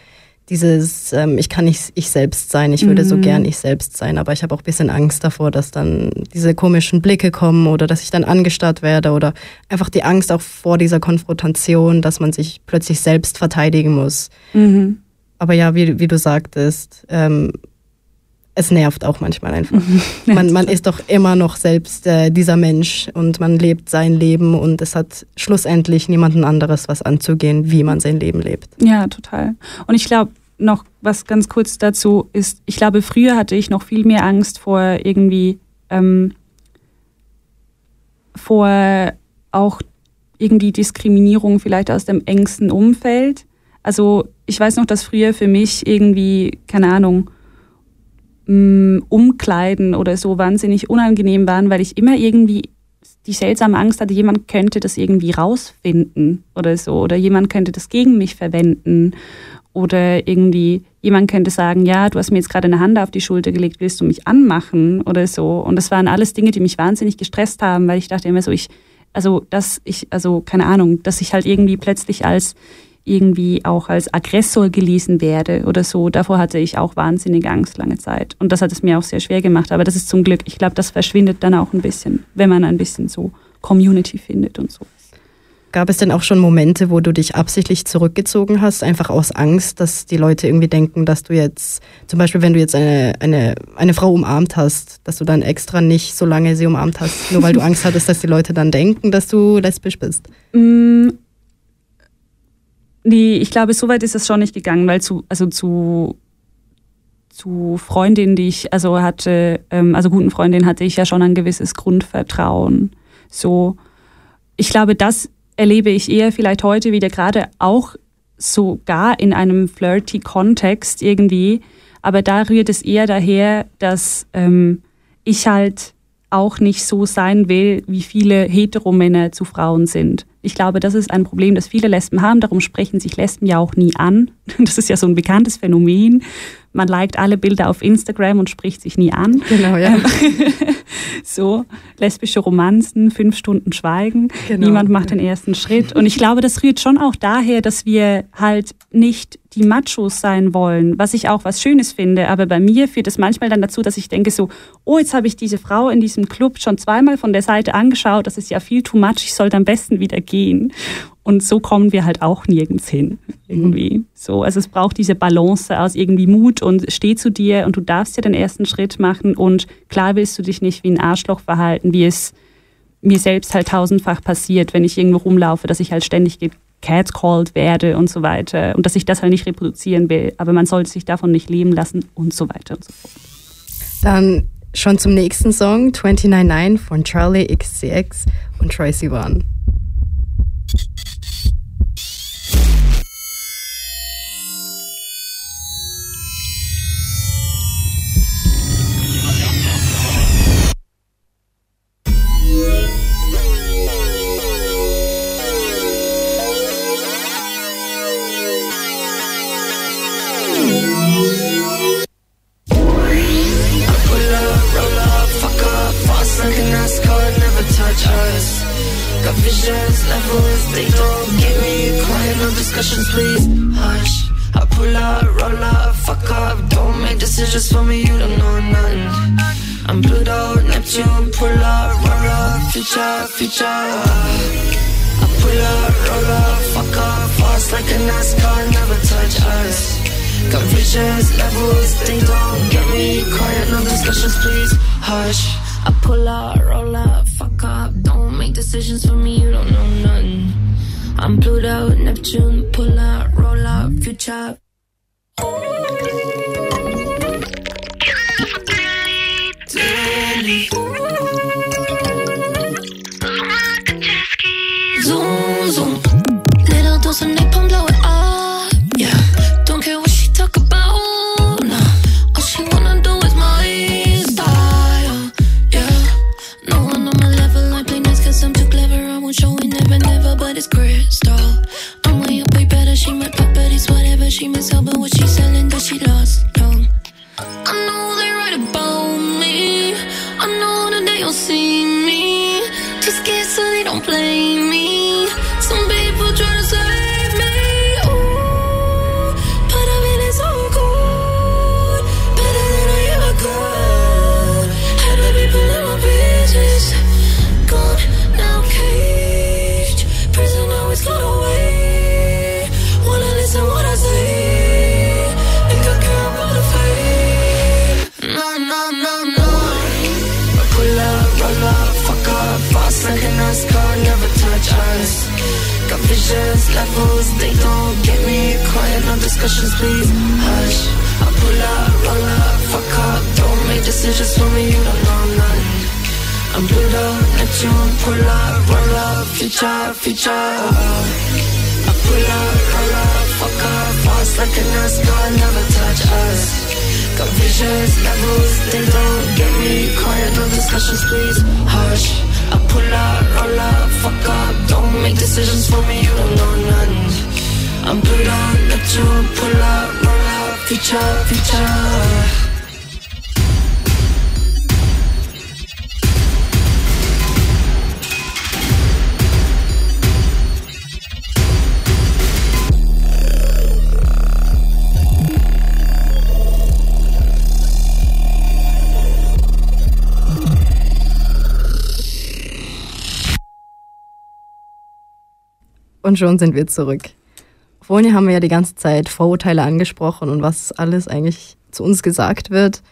[SPEAKER 5] dieses, ähm, ich kann nicht ich selbst sein, ich würde so
[SPEAKER 6] Mhm.
[SPEAKER 5] gern ich selbst sein, aber ich habe auch ein bisschen Angst davor, dass dann diese komischen Blicke kommen oder dass ich dann angestarrt werde oder einfach die Angst auch vor dieser Konfrontation, dass man sich plötzlich selbst verteidigen muss.
[SPEAKER 6] Mhm.
[SPEAKER 5] Aber ja, wie, wie du sagtest, ähm, es nervt auch manchmal einfach. man, man ist doch immer noch selbst äh, dieser Mensch und man lebt sein Leben und es hat schlussendlich niemanden anderes was anzugehen, wie man sein Leben lebt.
[SPEAKER 6] Ja, total. Und ich glaube, noch was ganz kurz dazu ist, ich glaube, früher hatte ich noch viel mehr Angst vor irgendwie, ähm, vor auch irgendwie Diskriminierung vielleicht aus dem engsten Umfeld. Also ich weiß noch, dass früher für mich irgendwie, keine Ahnung, mh, Umkleiden oder so wahnsinnig unangenehm waren, weil ich immer irgendwie die seltsame Angst hatte, jemand könnte das irgendwie rausfinden oder so. Oder jemand könnte das gegen mich verwenden. Oder irgendwie jemand könnte sagen, ja, du hast mir jetzt gerade eine Hand auf die Schulter gelegt, willst du mich anmachen oder so. Und das waren alles Dinge, die mich wahnsinnig gestresst haben, weil ich dachte immer so, ich, also dass ich, also keine Ahnung, dass ich halt irgendwie plötzlich als irgendwie auch als Aggressor gelesen werde oder so. Davor hatte ich auch wahnsinnige Angst lange Zeit. Und das hat es mir auch sehr schwer gemacht. Aber das ist zum Glück, ich glaube, das verschwindet dann auch ein bisschen, wenn man ein bisschen so Community findet und so.
[SPEAKER 5] Gab es denn auch schon Momente, wo du dich absichtlich zurückgezogen hast, einfach aus Angst, dass die Leute irgendwie denken, dass du jetzt, zum Beispiel wenn du jetzt eine, eine, eine Frau umarmt hast, dass du dann extra nicht so lange sie umarmt hast, nur weil du Angst hattest, dass die Leute dann denken, dass du lesbisch bist?
[SPEAKER 6] Mm, Nee, ich glaube, so weit ist es schon nicht gegangen, weil zu, also zu, zu Freundinnen, die ich also hatte, ähm, also guten Freundinnen hatte ich ja schon ein gewisses Grundvertrauen. So, ich glaube, das erlebe ich eher vielleicht heute wieder gerade auch sogar in einem flirty Kontext irgendwie, aber da rührt es eher daher, dass ähm, ich halt auch nicht so sein will, wie viele Heteromänner zu Frauen sind. Ich glaube, das ist ein Problem, das viele Lesben haben. Darum sprechen sich Lesben ja auch nie an. Das ist ja so ein bekanntes Phänomen. Man liked alle Bilder auf Instagram und spricht sich nie an.
[SPEAKER 5] Genau, ja.
[SPEAKER 6] Ähm, so, lesbische Romanzen, fünf Stunden Schweigen.
[SPEAKER 5] Genau.
[SPEAKER 6] Niemand macht den ersten Schritt. Und ich glaube, das rührt schon auch daher, dass wir halt nicht die Machos sein wollen, was ich auch was Schönes finde. Aber bei mir führt es manchmal dann dazu, dass ich denke so, oh, jetzt habe ich diese Frau in diesem Club schon zweimal von der Seite angeschaut. Das ist ja viel too much. Ich sollte am besten wieder gehen. Und so kommen wir halt auch nirgends hin, irgendwie. So, also es braucht diese Balance aus irgendwie Mut und steh zu dir und du darfst ja den ersten Schritt machen und klar willst du dich nicht wie ein Arschloch verhalten, wie es mir selbst halt tausendfach passiert, wenn ich irgendwo rumlaufe, dass ich halt ständig catcalled werde und so weiter und dass ich das halt nicht reproduzieren will. Aber man sollte sich davon nicht leben lassen und so weiter und so fort.
[SPEAKER 5] Dann schon zum nächsten Song, 299 von Charlie XCX und Troy Sivan.
[SPEAKER 19] Please. Hush. I pull out, roll up, fuck up, don't make decisions for me, you don't know nothing. I'm Pluto, Neptune, pull out, roll up, future.
[SPEAKER 5] Und schon sind wir zurück. Vorhin haben wir ja die ganze Zeit Vorurteile angesprochen und was alles eigentlich zu uns gesagt wird.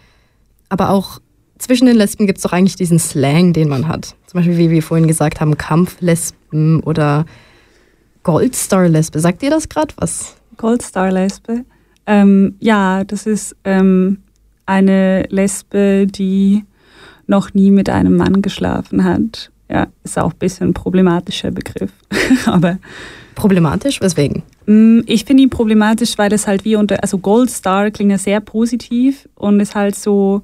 [SPEAKER 5] Aber auch zwischen den Lesben gibt es doch eigentlich diesen Slang, den man hat. Zum Beispiel, wie wir vorhin gesagt haben, Kampflesben oder Goldstar-Lesbe. Sagt ihr das gerade was?
[SPEAKER 6] Goldstar-Lesbe. Ähm, ja, das ist ähm, eine Lesbe, die noch nie mit einem Mann geschlafen hat. Ja, ist auch ein bisschen ein problematischer Begriff. Aber
[SPEAKER 5] problematisch? Weswegen?
[SPEAKER 6] Mm, Ich finde ihn problematisch, weil es halt wie unter, also Goldstar klingt ja sehr positiv und ist halt so,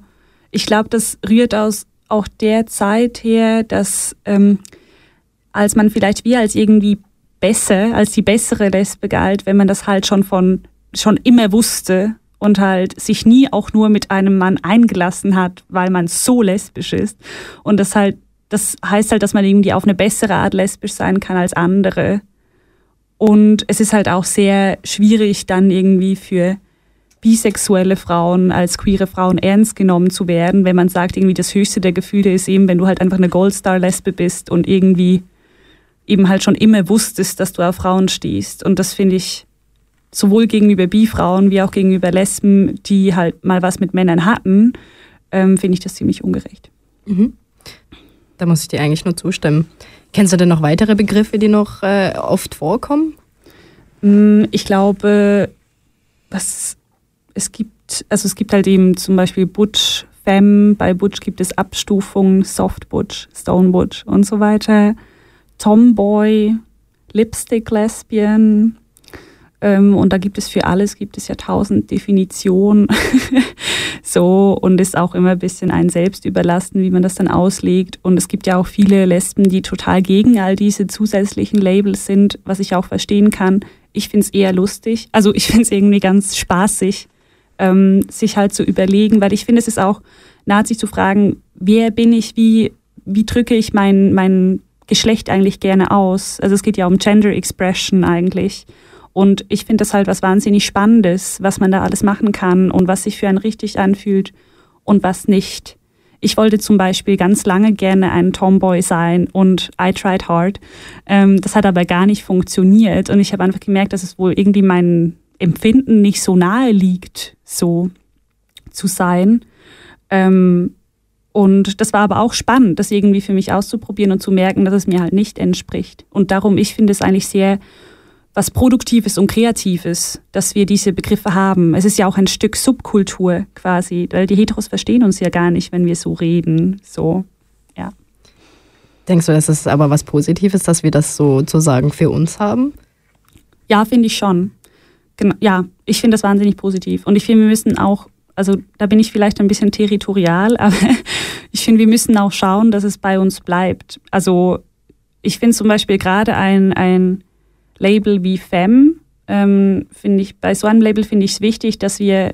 [SPEAKER 6] ich glaube, das rührt aus auch der Zeit her, dass ähm, als man vielleicht wie als irgendwie besser, als die bessere Lesbe galt, wenn man das halt schon von, schon immer wusste und halt sich nie auch nur mit einem Mann eingelassen hat, weil man so lesbisch ist. Und das halt, das heißt halt, dass man irgendwie auf eine bessere Art lesbisch sein kann als andere. Und es ist halt auch sehr schwierig, dann irgendwie für bisexuelle Frauen als queere Frauen ernst genommen zu werden, wenn man sagt, irgendwie das höchste der Gefühle ist eben, wenn du halt einfach eine Goldstar-Lesbe bist und irgendwie eben halt schon immer wusstest, dass du auf Frauen stehst. Und das finde ich sowohl gegenüber Bi-Frauen wie auch gegenüber Lesben, die halt mal was mit Männern hatten, ähm, finde ich das ziemlich ungerecht.
[SPEAKER 5] Mhm. Da muss ich dir eigentlich nur zustimmen. Kennst du denn noch weitere Begriffe, die noch äh, oft vorkommen?
[SPEAKER 6] Mm, Ich glaube, was es gibt, also es gibt halt eben zum Beispiel Butch, Femme, bei Butch gibt es Abstufungen, Soft Butch, Stone Butch und so weiter. Tomboy, Lipstick Lesbian. Ähm, und da gibt es für alles, gibt es ja tausend Definitionen. so, und ist auch immer ein bisschen ein selbst überlassen, wie man das dann auslegt. Und es gibt ja auch viele Lesben, die total gegen all diese zusätzlichen Labels sind, was ich auch verstehen kann. Ich finde es eher lustig. Also ich finde es irgendwie ganz spaßig, ähm, sich halt zu überlegen, weil ich finde, es ist auch sich zu fragen, wer bin ich, wie, wie drücke ich mein, mein Geschlecht eigentlich gerne aus? Also es geht ja um Gender Expression eigentlich. Und ich finde das halt was wahnsinnig Spannendes, was man da alles machen kann und was sich für einen richtig anfühlt und was nicht. Ich wollte zum Beispiel ganz lange gerne ein Tomboy sein und I tried hard. Ähm, das hat aber gar nicht funktioniert und ich habe einfach gemerkt, dass es wohl irgendwie mein Empfinden nicht so nahe liegt, so zu sein. Ähm, und das war aber auch spannend, das irgendwie für mich auszuprobieren und zu merken, dass es mir halt nicht entspricht. Und darum, ich finde es eigentlich sehr was Produktives und Kreatives, dass wir diese Begriffe haben. Es ist ja auch ein Stück Subkultur quasi, weil die Heteros verstehen uns ja gar nicht, wenn wir so reden. So, ja.
[SPEAKER 5] Denkst du, das ist aber was Positives, dass wir das sozusagen für uns haben?
[SPEAKER 6] Ja, finde ich schon. Genau, ja, ich finde das wahnsinnig positiv. Und ich finde, wir müssen auch, also da bin ich vielleicht ein bisschen territorial, aber ich finde, wir müssen auch schauen, dass es bei uns bleibt. Also ich finde zum Beispiel gerade ein, ein Label wie Femme, ähm, finde ich, bei so einem Label finde ich es wichtig, dass wir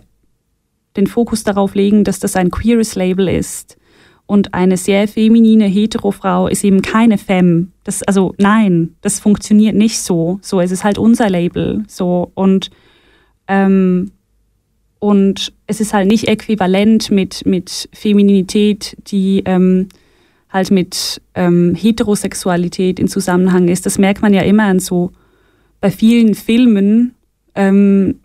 [SPEAKER 6] den Fokus darauf legen, dass das ein queeres Label ist. Und eine sehr feminine Hetero-Frau ist eben keine Femme. Das, also nein, das funktioniert nicht so. So, es ist halt unser Label. So und ähm, und es ist halt nicht äquivalent mit mit Femininität, die ähm, halt mit ähm, Heterosexualität in Zusammenhang ist. Das merkt man ja immer an so bei vielen Filmen, ähm,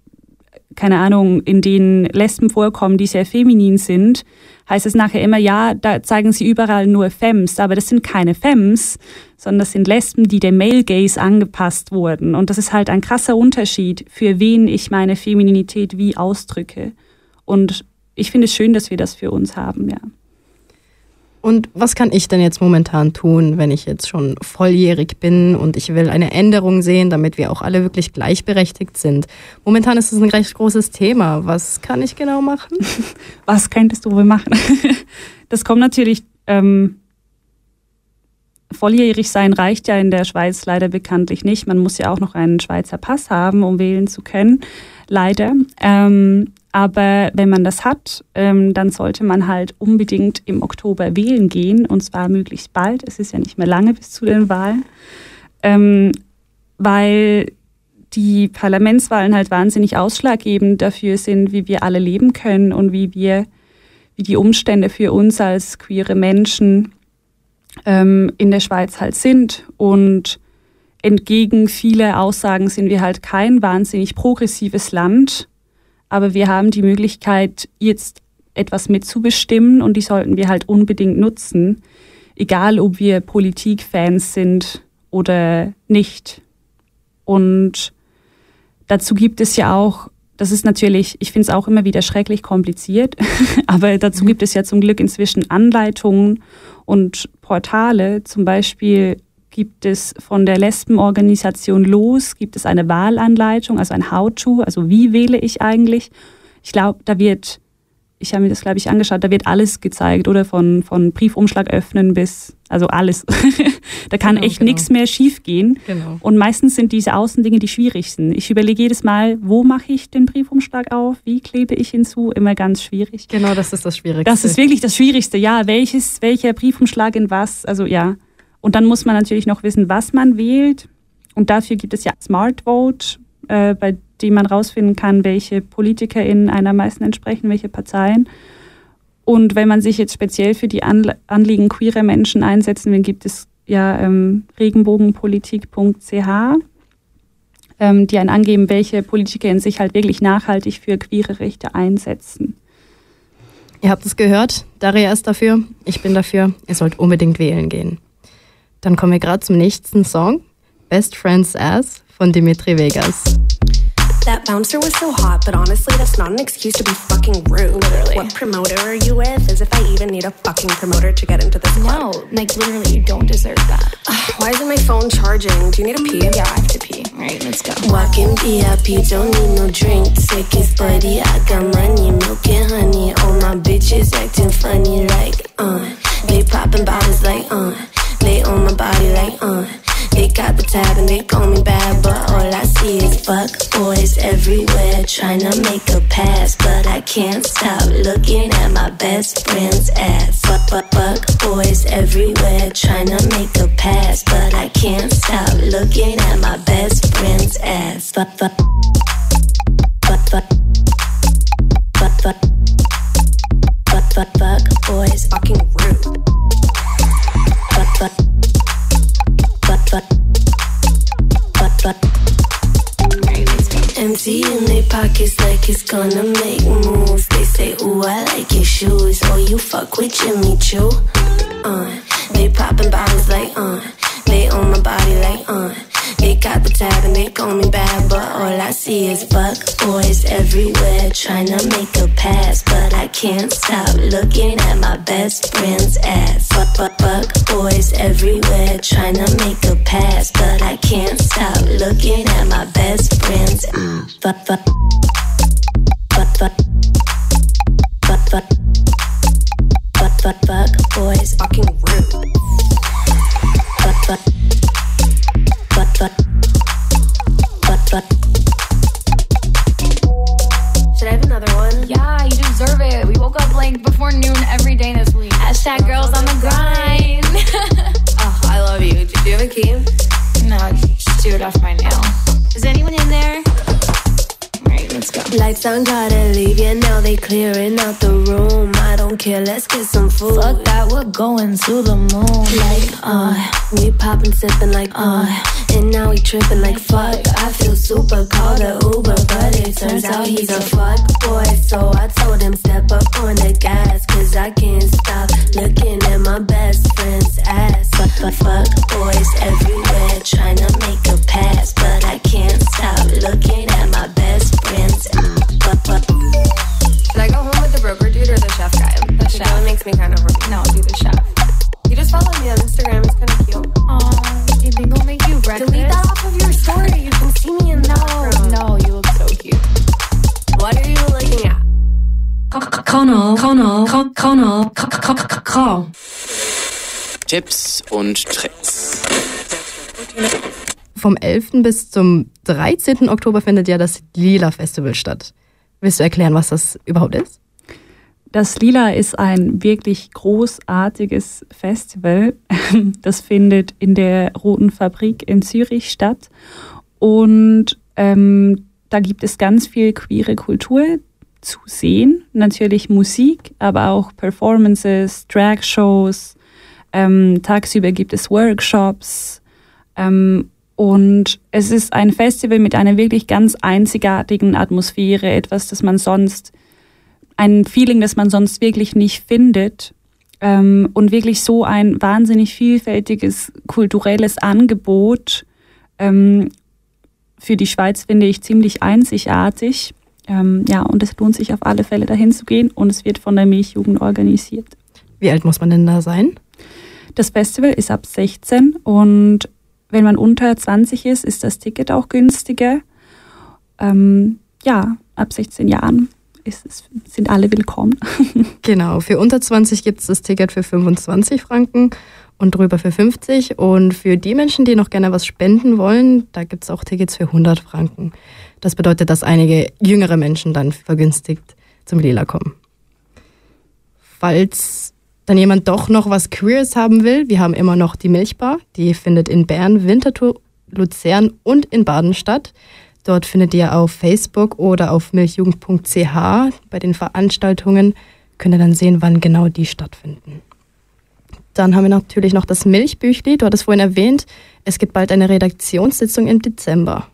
[SPEAKER 6] keine Ahnung, in denen Lesben vorkommen, die sehr feminin sind, heißt es nachher immer, ja, da zeigen sie überall nur Femmes, aber das sind keine Femmes, sondern das sind Lesben, die dem Male Gaze angepasst wurden. Und das ist halt ein krasser Unterschied, für wen ich meine Femininität wie ausdrücke. Und ich finde es schön, dass wir das für uns haben, ja.
[SPEAKER 5] Und was kann ich denn jetzt momentan tun, wenn ich jetzt schon volljährig bin und ich will eine Änderung sehen, damit wir auch alle wirklich gleichberechtigt sind? Momentan ist es ein recht großes Thema. Was kann ich genau machen?
[SPEAKER 6] Was könntest du wohl machen? Das kommt natürlich, ähm, volljährig sein reicht ja in der Schweiz leider bekanntlich nicht. Man muss ja auch noch einen Schweizer Pass haben, um wählen zu können, leider. Ähm, aber wenn man das hat, ähm, dann sollte man halt unbedingt im Oktober wählen gehen und zwar möglichst bald. Es ist ja nicht mehr lange bis zu den Wahlen, ähm, weil die Parlamentswahlen halt wahnsinnig ausschlaggebend dafür sind, wie wir alle leben können und wie wir, wie die Umstände für uns als queere Menschen ähm, in der Schweiz halt sind. Und entgegen vieler Aussagen sind wir halt kein wahnsinnig progressives Land, aber wir haben die Möglichkeit, jetzt etwas mitzubestimmen und die sollten wir halt unbedingt nutzen, egal ob wir Politikfans sind oder nicht. Und dazu gibt es ja auch, das ist natürlich, ich finde es auch immer wieder schrecklich kompliziert, aber dazu gibt es ja zum Glück inzwischen Anleitungen und Portale. Zum Beispiel gibt es von der Lesbenorganisation Los, gibt es eine Wahlanleitung, also ein How-To, also wie wähle ich eigentlich. Ich glaube, da wird, ich habe mir das, glaube ich, angeschaut, da wird alles gezeigt, oder von, von Briefumschlag öffnen bis, also alles. da kann
[SPEAKER 5] Genau,
[SPEAKER 6] echt
[SPEAKER 5] genau.
[SPEAKER 6] nichts mehr schiefgehen.
[SPEAKER 5] Genau.
[SPEAKER 6] Und meistens sind diese Außendinge die schwierigsten. Ich überlege jedes Mal, wo mache ich den Briefumschlag auf, wie klebe ich hinzu, immer ganz schwierig.
[SPEAKER 5] Genau, das ist das Schwierigste.
[SPEAKER 6] Das ist wirklich das Schwierigste, ja. Welches, welcher Briefumschlag in was, also ja. Und dann muss man natürlich noch wissen, was man wählt. Und dafür gibt es ja Smart Vote, äh, bei dem man rausfinden kann, welche PolitikerInnen einer meisten entsprechen, welche Parteien. Und wenn man sich jetzt speziell für die Anl Anliegen queerer Menschen einsetzen will, gibt es ja ähm, regenbogenpolitik.ch, ähm, die einen angeben, welche PolitikerInnen sich halt wirklich nachhaltig für queere Rechte einsetzen.
[SPEAKER 5] Ihr habt es gehört, Daria ist dafür, ich bin dafür, ihr sollt unbedingt wählen gehen. Dann kommen wir gerade zum nächsten Song, Best Friends Ass von Dimitri Vegas.
[SPEAKER 2] That bouncer was so hot, but honestly, that's not an excuse to be fucking rude. Literally. What promoter are you with? As if I even need a fucking promoter to get into this club. No, like literally, you don't deserve that. Why isn't my phone charging? Do you need a pee? Yeah, I have to pee. All right, let's go.
[SPEAKER 20] Walking VIP, don't need no drink. Take his buddy, I got money, milk and honey. All my bitches acting funny like, uh. They popping bottles like, uh. They on my body like, uh. They got the tab and they call me bad, but all I see is fuck boys everywhere trying to make a pass. But I can't stop looking at my best friend's ass. Fuck, fuck, fuck boys everywhere trying to make a pass. But I can't stop looking at my best friend's ass. Fuck, fuck, fuck, fuck, fuck, fuck, fuck, fuck, fuck boys.
[SPEAKER 2] Fucking rude.
[SPEAKER 20] Empty in their pockets like it's gonna make moves. They say, Ooh, I like your shoes. Oh, you fuck with Jimmy Choo. Uh, they popping bottles like, uh. They on my body like, uh. They got the tab and they call me bad, but all I see is fuck boys everywhere trying to make a pass. But I can't stop looking at my best friend's ass. Fuck, fuck, fuck boys everywhere trying to make a pass. But I can't stop looking at my best friend's ass. Fuck, fuck, fuck, fuck, fuck, fuck, fuck, fuck, fuck boys.
[SPEAKER 2] Fucking rude.
[SPEAKER 20] Fuck, fuck, fuck, Lights on, gotta leave, yeah, now they clearing out the room. I don't care, let's get some food.
[SPEAKER 21] Fuck that, we're going to the moon.
[SPEAKER 20] Like, uh, we poppin', sippin' like, uh, and now we trippin' like fuck. I feel super, called a Uber, but it turns out he's a fuck boy. So I told him, step up on the gas, cause I can't stop looking at my best friend's ass. Fuck, fuck, fuck boys everywhere, trying to make a pass, but I can't stop looking at my best hands and blah,
[SPEAKER 2] blah. I go home with the broker dude or the chef guy?
[SPEAKER 21] The chef.
[SPEAKER 2] It really makes me kind of.
[SPEAKER 21] No, I'll do the chef.
[SPEAKER 22] You just follow me on Instagram. It's kind
[SPEAKER 1] of
[SPEAKER 14] cute. Aw, you think I'll make you breakfast? Delete that off of
[SPEAKER 2] your story. You can see me in the
[SPEAKER 14] No, no, you look so cute. What are you looking at? Connell, Connell, Connell, Connell,
[SPEAKER 1] Tips und Tricks.
[SPEAKER 5] Vom 11. bis zum 13. Oktober findet ja das Lila Festival statt. Willst du erklären, was das überhaupt ist?
[SPEAKER 6] Das Lila ist ein wirklich großartiges Festival. Das findet in der Roten Fabrik in Zürich statt. Und ähm, da gibt es ganz viel queere Kultur zu sehen. Natürlich Musik, aber auch Performances, Drag-Shows. Ähm, tagsüber gibt es Workshops. Ähm, und es ist ein Festival mit einer wirklich ganz einzigartigen Atmosphäre, etwas, das man sonst ein Feeling, das man sonst wirklich nicht findet. Ähm, und wirklich so ein wahnsinnig vielfältiges kulturelles Angebot. Ähm, für die Schweiz finde ich ziemlich einzigartig. Ähm, ja, und es lohnt sich auf alle Fälle dahin zu gehen und es wird von der Milchjugend organisiert.
[SPEAKER 5] Wie alt muss man denn da sein?
[SPEAKER 6] Das Festival ist ab 16 und wenn man unter 20 ist, ist das Ticket auch günstiger. Ähm, ja, ab 16 Jahren ist sind alle willkommen.
[SPEAKER 5] Genau, für unter 20 gibt es das Ticket für 25 Franken und drüber für 50. Und für die Menschen, die noch gerne was spenden wollen, da gibt es auch Tickets für 100 Franken. Das bedeutet, dass einige jüngere Menschen dann vergünstigt zum Lila kommen. Falls dann jemand doch noch was Queers haben will, wir haben immer noch die Milchbar. Die findet in Bern, Winterthur, Luzern und in Baden statt. Dort findet ihr auf Facebook oder auf milchjugend.ch bei den Veranstaltungen könnt ihr dann sehen, wann genau die stattfinden. Dann haben wir natürlich noch das Milchbüchli. Du hattest vorhin erwähnt, es gibt bald eine Redaktionssitzung im Dezember.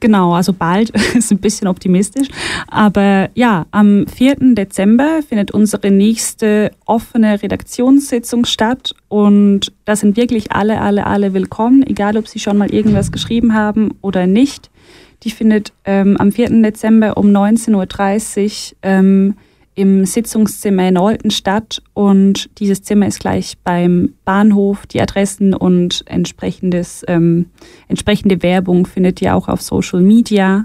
[SPEAKER 6] Genau, also bald ist ein bisschen optimistisch. Aber ja, am 4. Dezember findet unsere nächste offene Redaktionssitzung statt. Und da sind wirklich alle, alle, alle willkommen, egal ob sie schon mal irgendwas geschrieben haben oder nicht. Die findet ähm, am 4. Dezember um 19.30 Uhr ähm, im Sitzungszimmer in Olten statt. Und dieses Zimmer ist gleich beim Bahnhof. Die Adressen und entsprechendes, ähm, entsprechende Werbung findet ihr auch auf Social Media.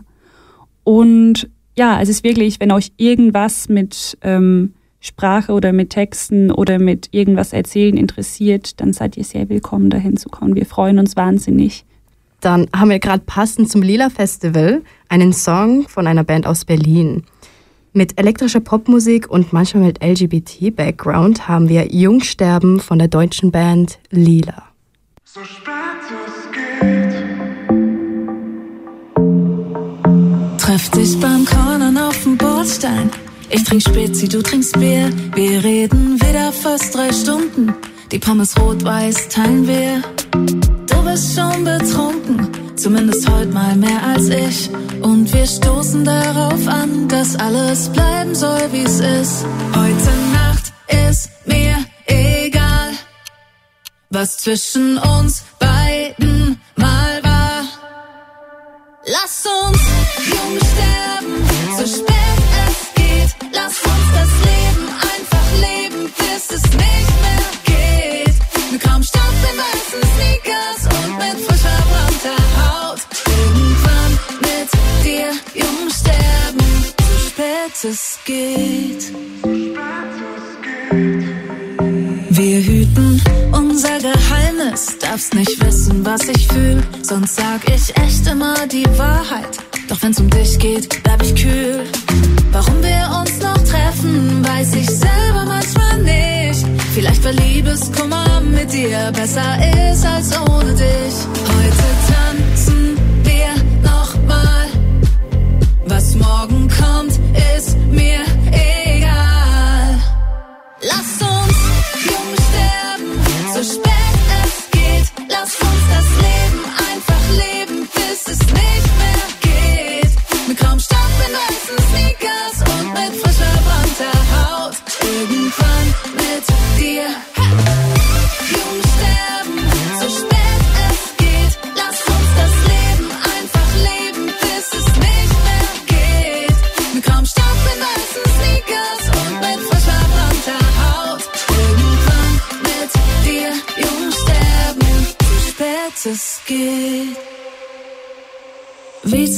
[SPEAKER 6] Und ja, es ist wirklich, wenn euch irgendwas mit ähm, Sprache oder mit Texten oder mit irgendwas erzählen interessiert, dann seid ihr sehr willkommen, dahin zu kommen. Wir freuen uns wahnsinnig.
[SPEAKER 5] Dann haben wir gerade passend zum Lila Festival einen Song von einer Band aus Berlin. Mit elektrischer Popmusik und manchmal mit LGBT-Background haben wir Jungsterben von der deutschen Band Lila.
[SPEAKER 23] Treff dich beim Cornern auf dem Bordstein. Ich trink Spezi, du trinkst Bier. Wir reden wieder fast drei Stunden. Die Pommes rot-weiß teilen wir. Du bist schon betrunken, zumindest heute mal mehr als ich. Und wir stoßen darauf an, dass alles bleiben soll, wie es ist. Heute Nacht ist mir egal, was zwischen uns beiden mal war. Lass uns jung jung sterben, so spät es geht. Wir hüten unser Geheimnis, darfst nicht wissen, was ich fühl, sonst sag ich echt immer die Wahrheit. Doch wenn's um dich geht, bleib ich kühl. Warum wir uns noch treffen, weiß ich selber manchmal nicht. Vielleicht weil Liebeskummer mit dir besser ist als ohne dich. Heute tanzen Was morgen kommt, ist mir egal. Lass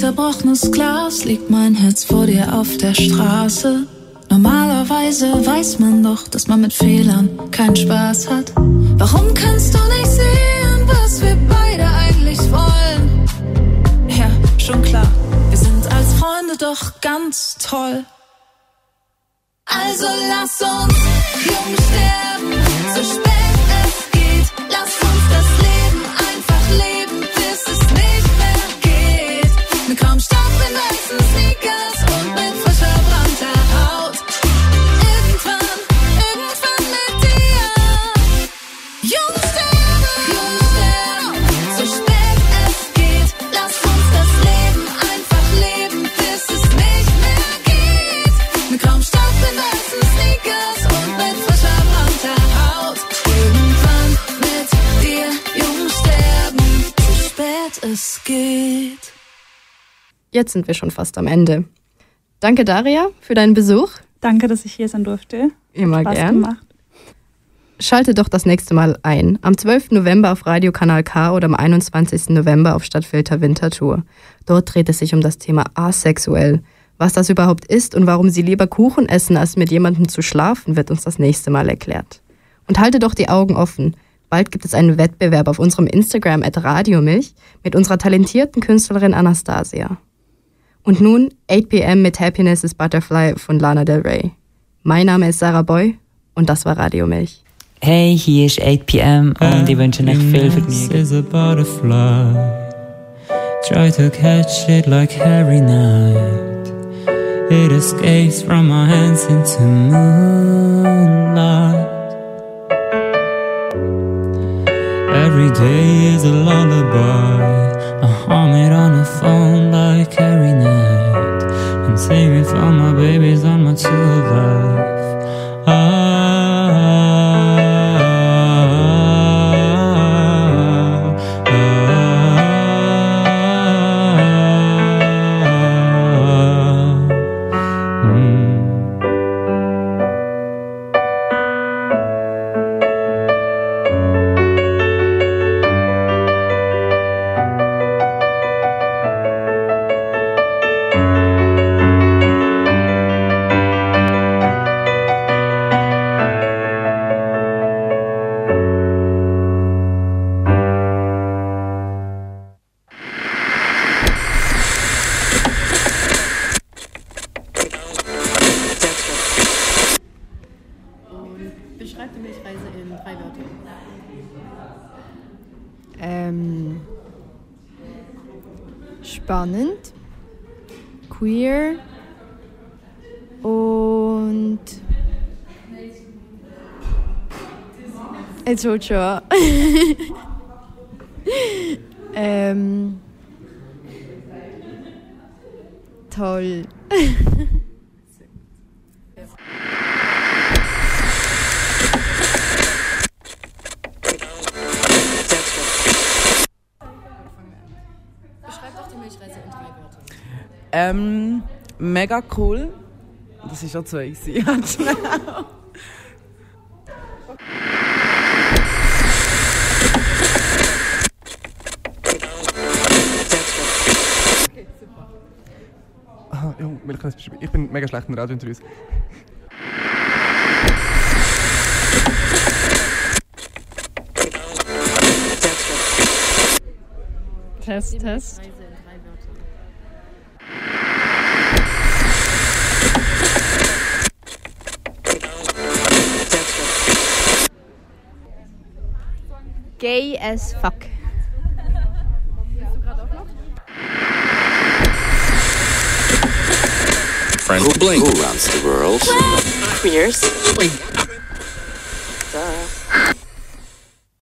[SPEAKER 23] zerbrochenes Glas liegt mein Herz vor dir auf der Straße. Normalerweise weiß man doch, dass man mit Fehlern keinen Spaß hat. Warum kannst du nicht sehen, was wir beide eigentlich wollen? Ja, schon klar, wir sind als Freunde doch ganz toll. Also lass uns jung sterben,
[SPEAKER 5] Jetzt sind wir schon fast am Ende. Danke, Daria, für deinen Besuch.
[SPEAKER 6] Danke, dass ich hier sein durfte.
[SPEAKER 5] Immer
[SPEAKER 6] Spaß
[SPEAKER 5] gern.
[SPEAKER 6] gemacht.
[SPEAKER 5] Schalte doch das nächste Mal ein. Am 12. November auf Radio Kanal K oder am 21. November auf Stadtfilter Winterthur. Dort dreht es sich um das Thema asexuell. Was das überhaupt ist und warum sie lieber Kuchen essen, als mit jemandem zu schlafen, wird uns das nächste Mal erklärt. Und halte doch die Augen offen. Bald gibt es einen Wettbewerb auf unserem Instagram at Radiomilch mit unserer talentierten Künstlerin Anastasia. Und nun 8 pm mit Happiness is Butterfly von Lana Del Rey. Mein Name ist Sarah Boy und das war Radio Milch.
[SPEAKER 24] Hey, hier ist 8pm und ich wünsche euch viel Vergnügen.
[SPEAKER 23] is a butterfly. Try to catch it like Harry Knight. It escapes from my hands into moonlight. Every day is a lullaby. I hum it on the phone like every night. And sing it for my babies on my true life.
[SPEAKER 5] Beschreib
[SPEAKER 25] jetzt wird schon. ähm, toll.
[SPEAKER 5] Beschreib doch die Milchreise in drei Wörtern.
[SPEAKER 7] Ähm, mega cool. Das ist ja zwei gewesen. Ganz schnell.
[SPEAKER 15] Aha, ja, ich, das ich bin mega schlecht in Radiointerviews.
[SPEAKER 13] Test, Test.
[SPEAKER 25] Gay as fuck.
[SPEAKER 1] Friend who runs the world.
[SPEAKER 26] Queers.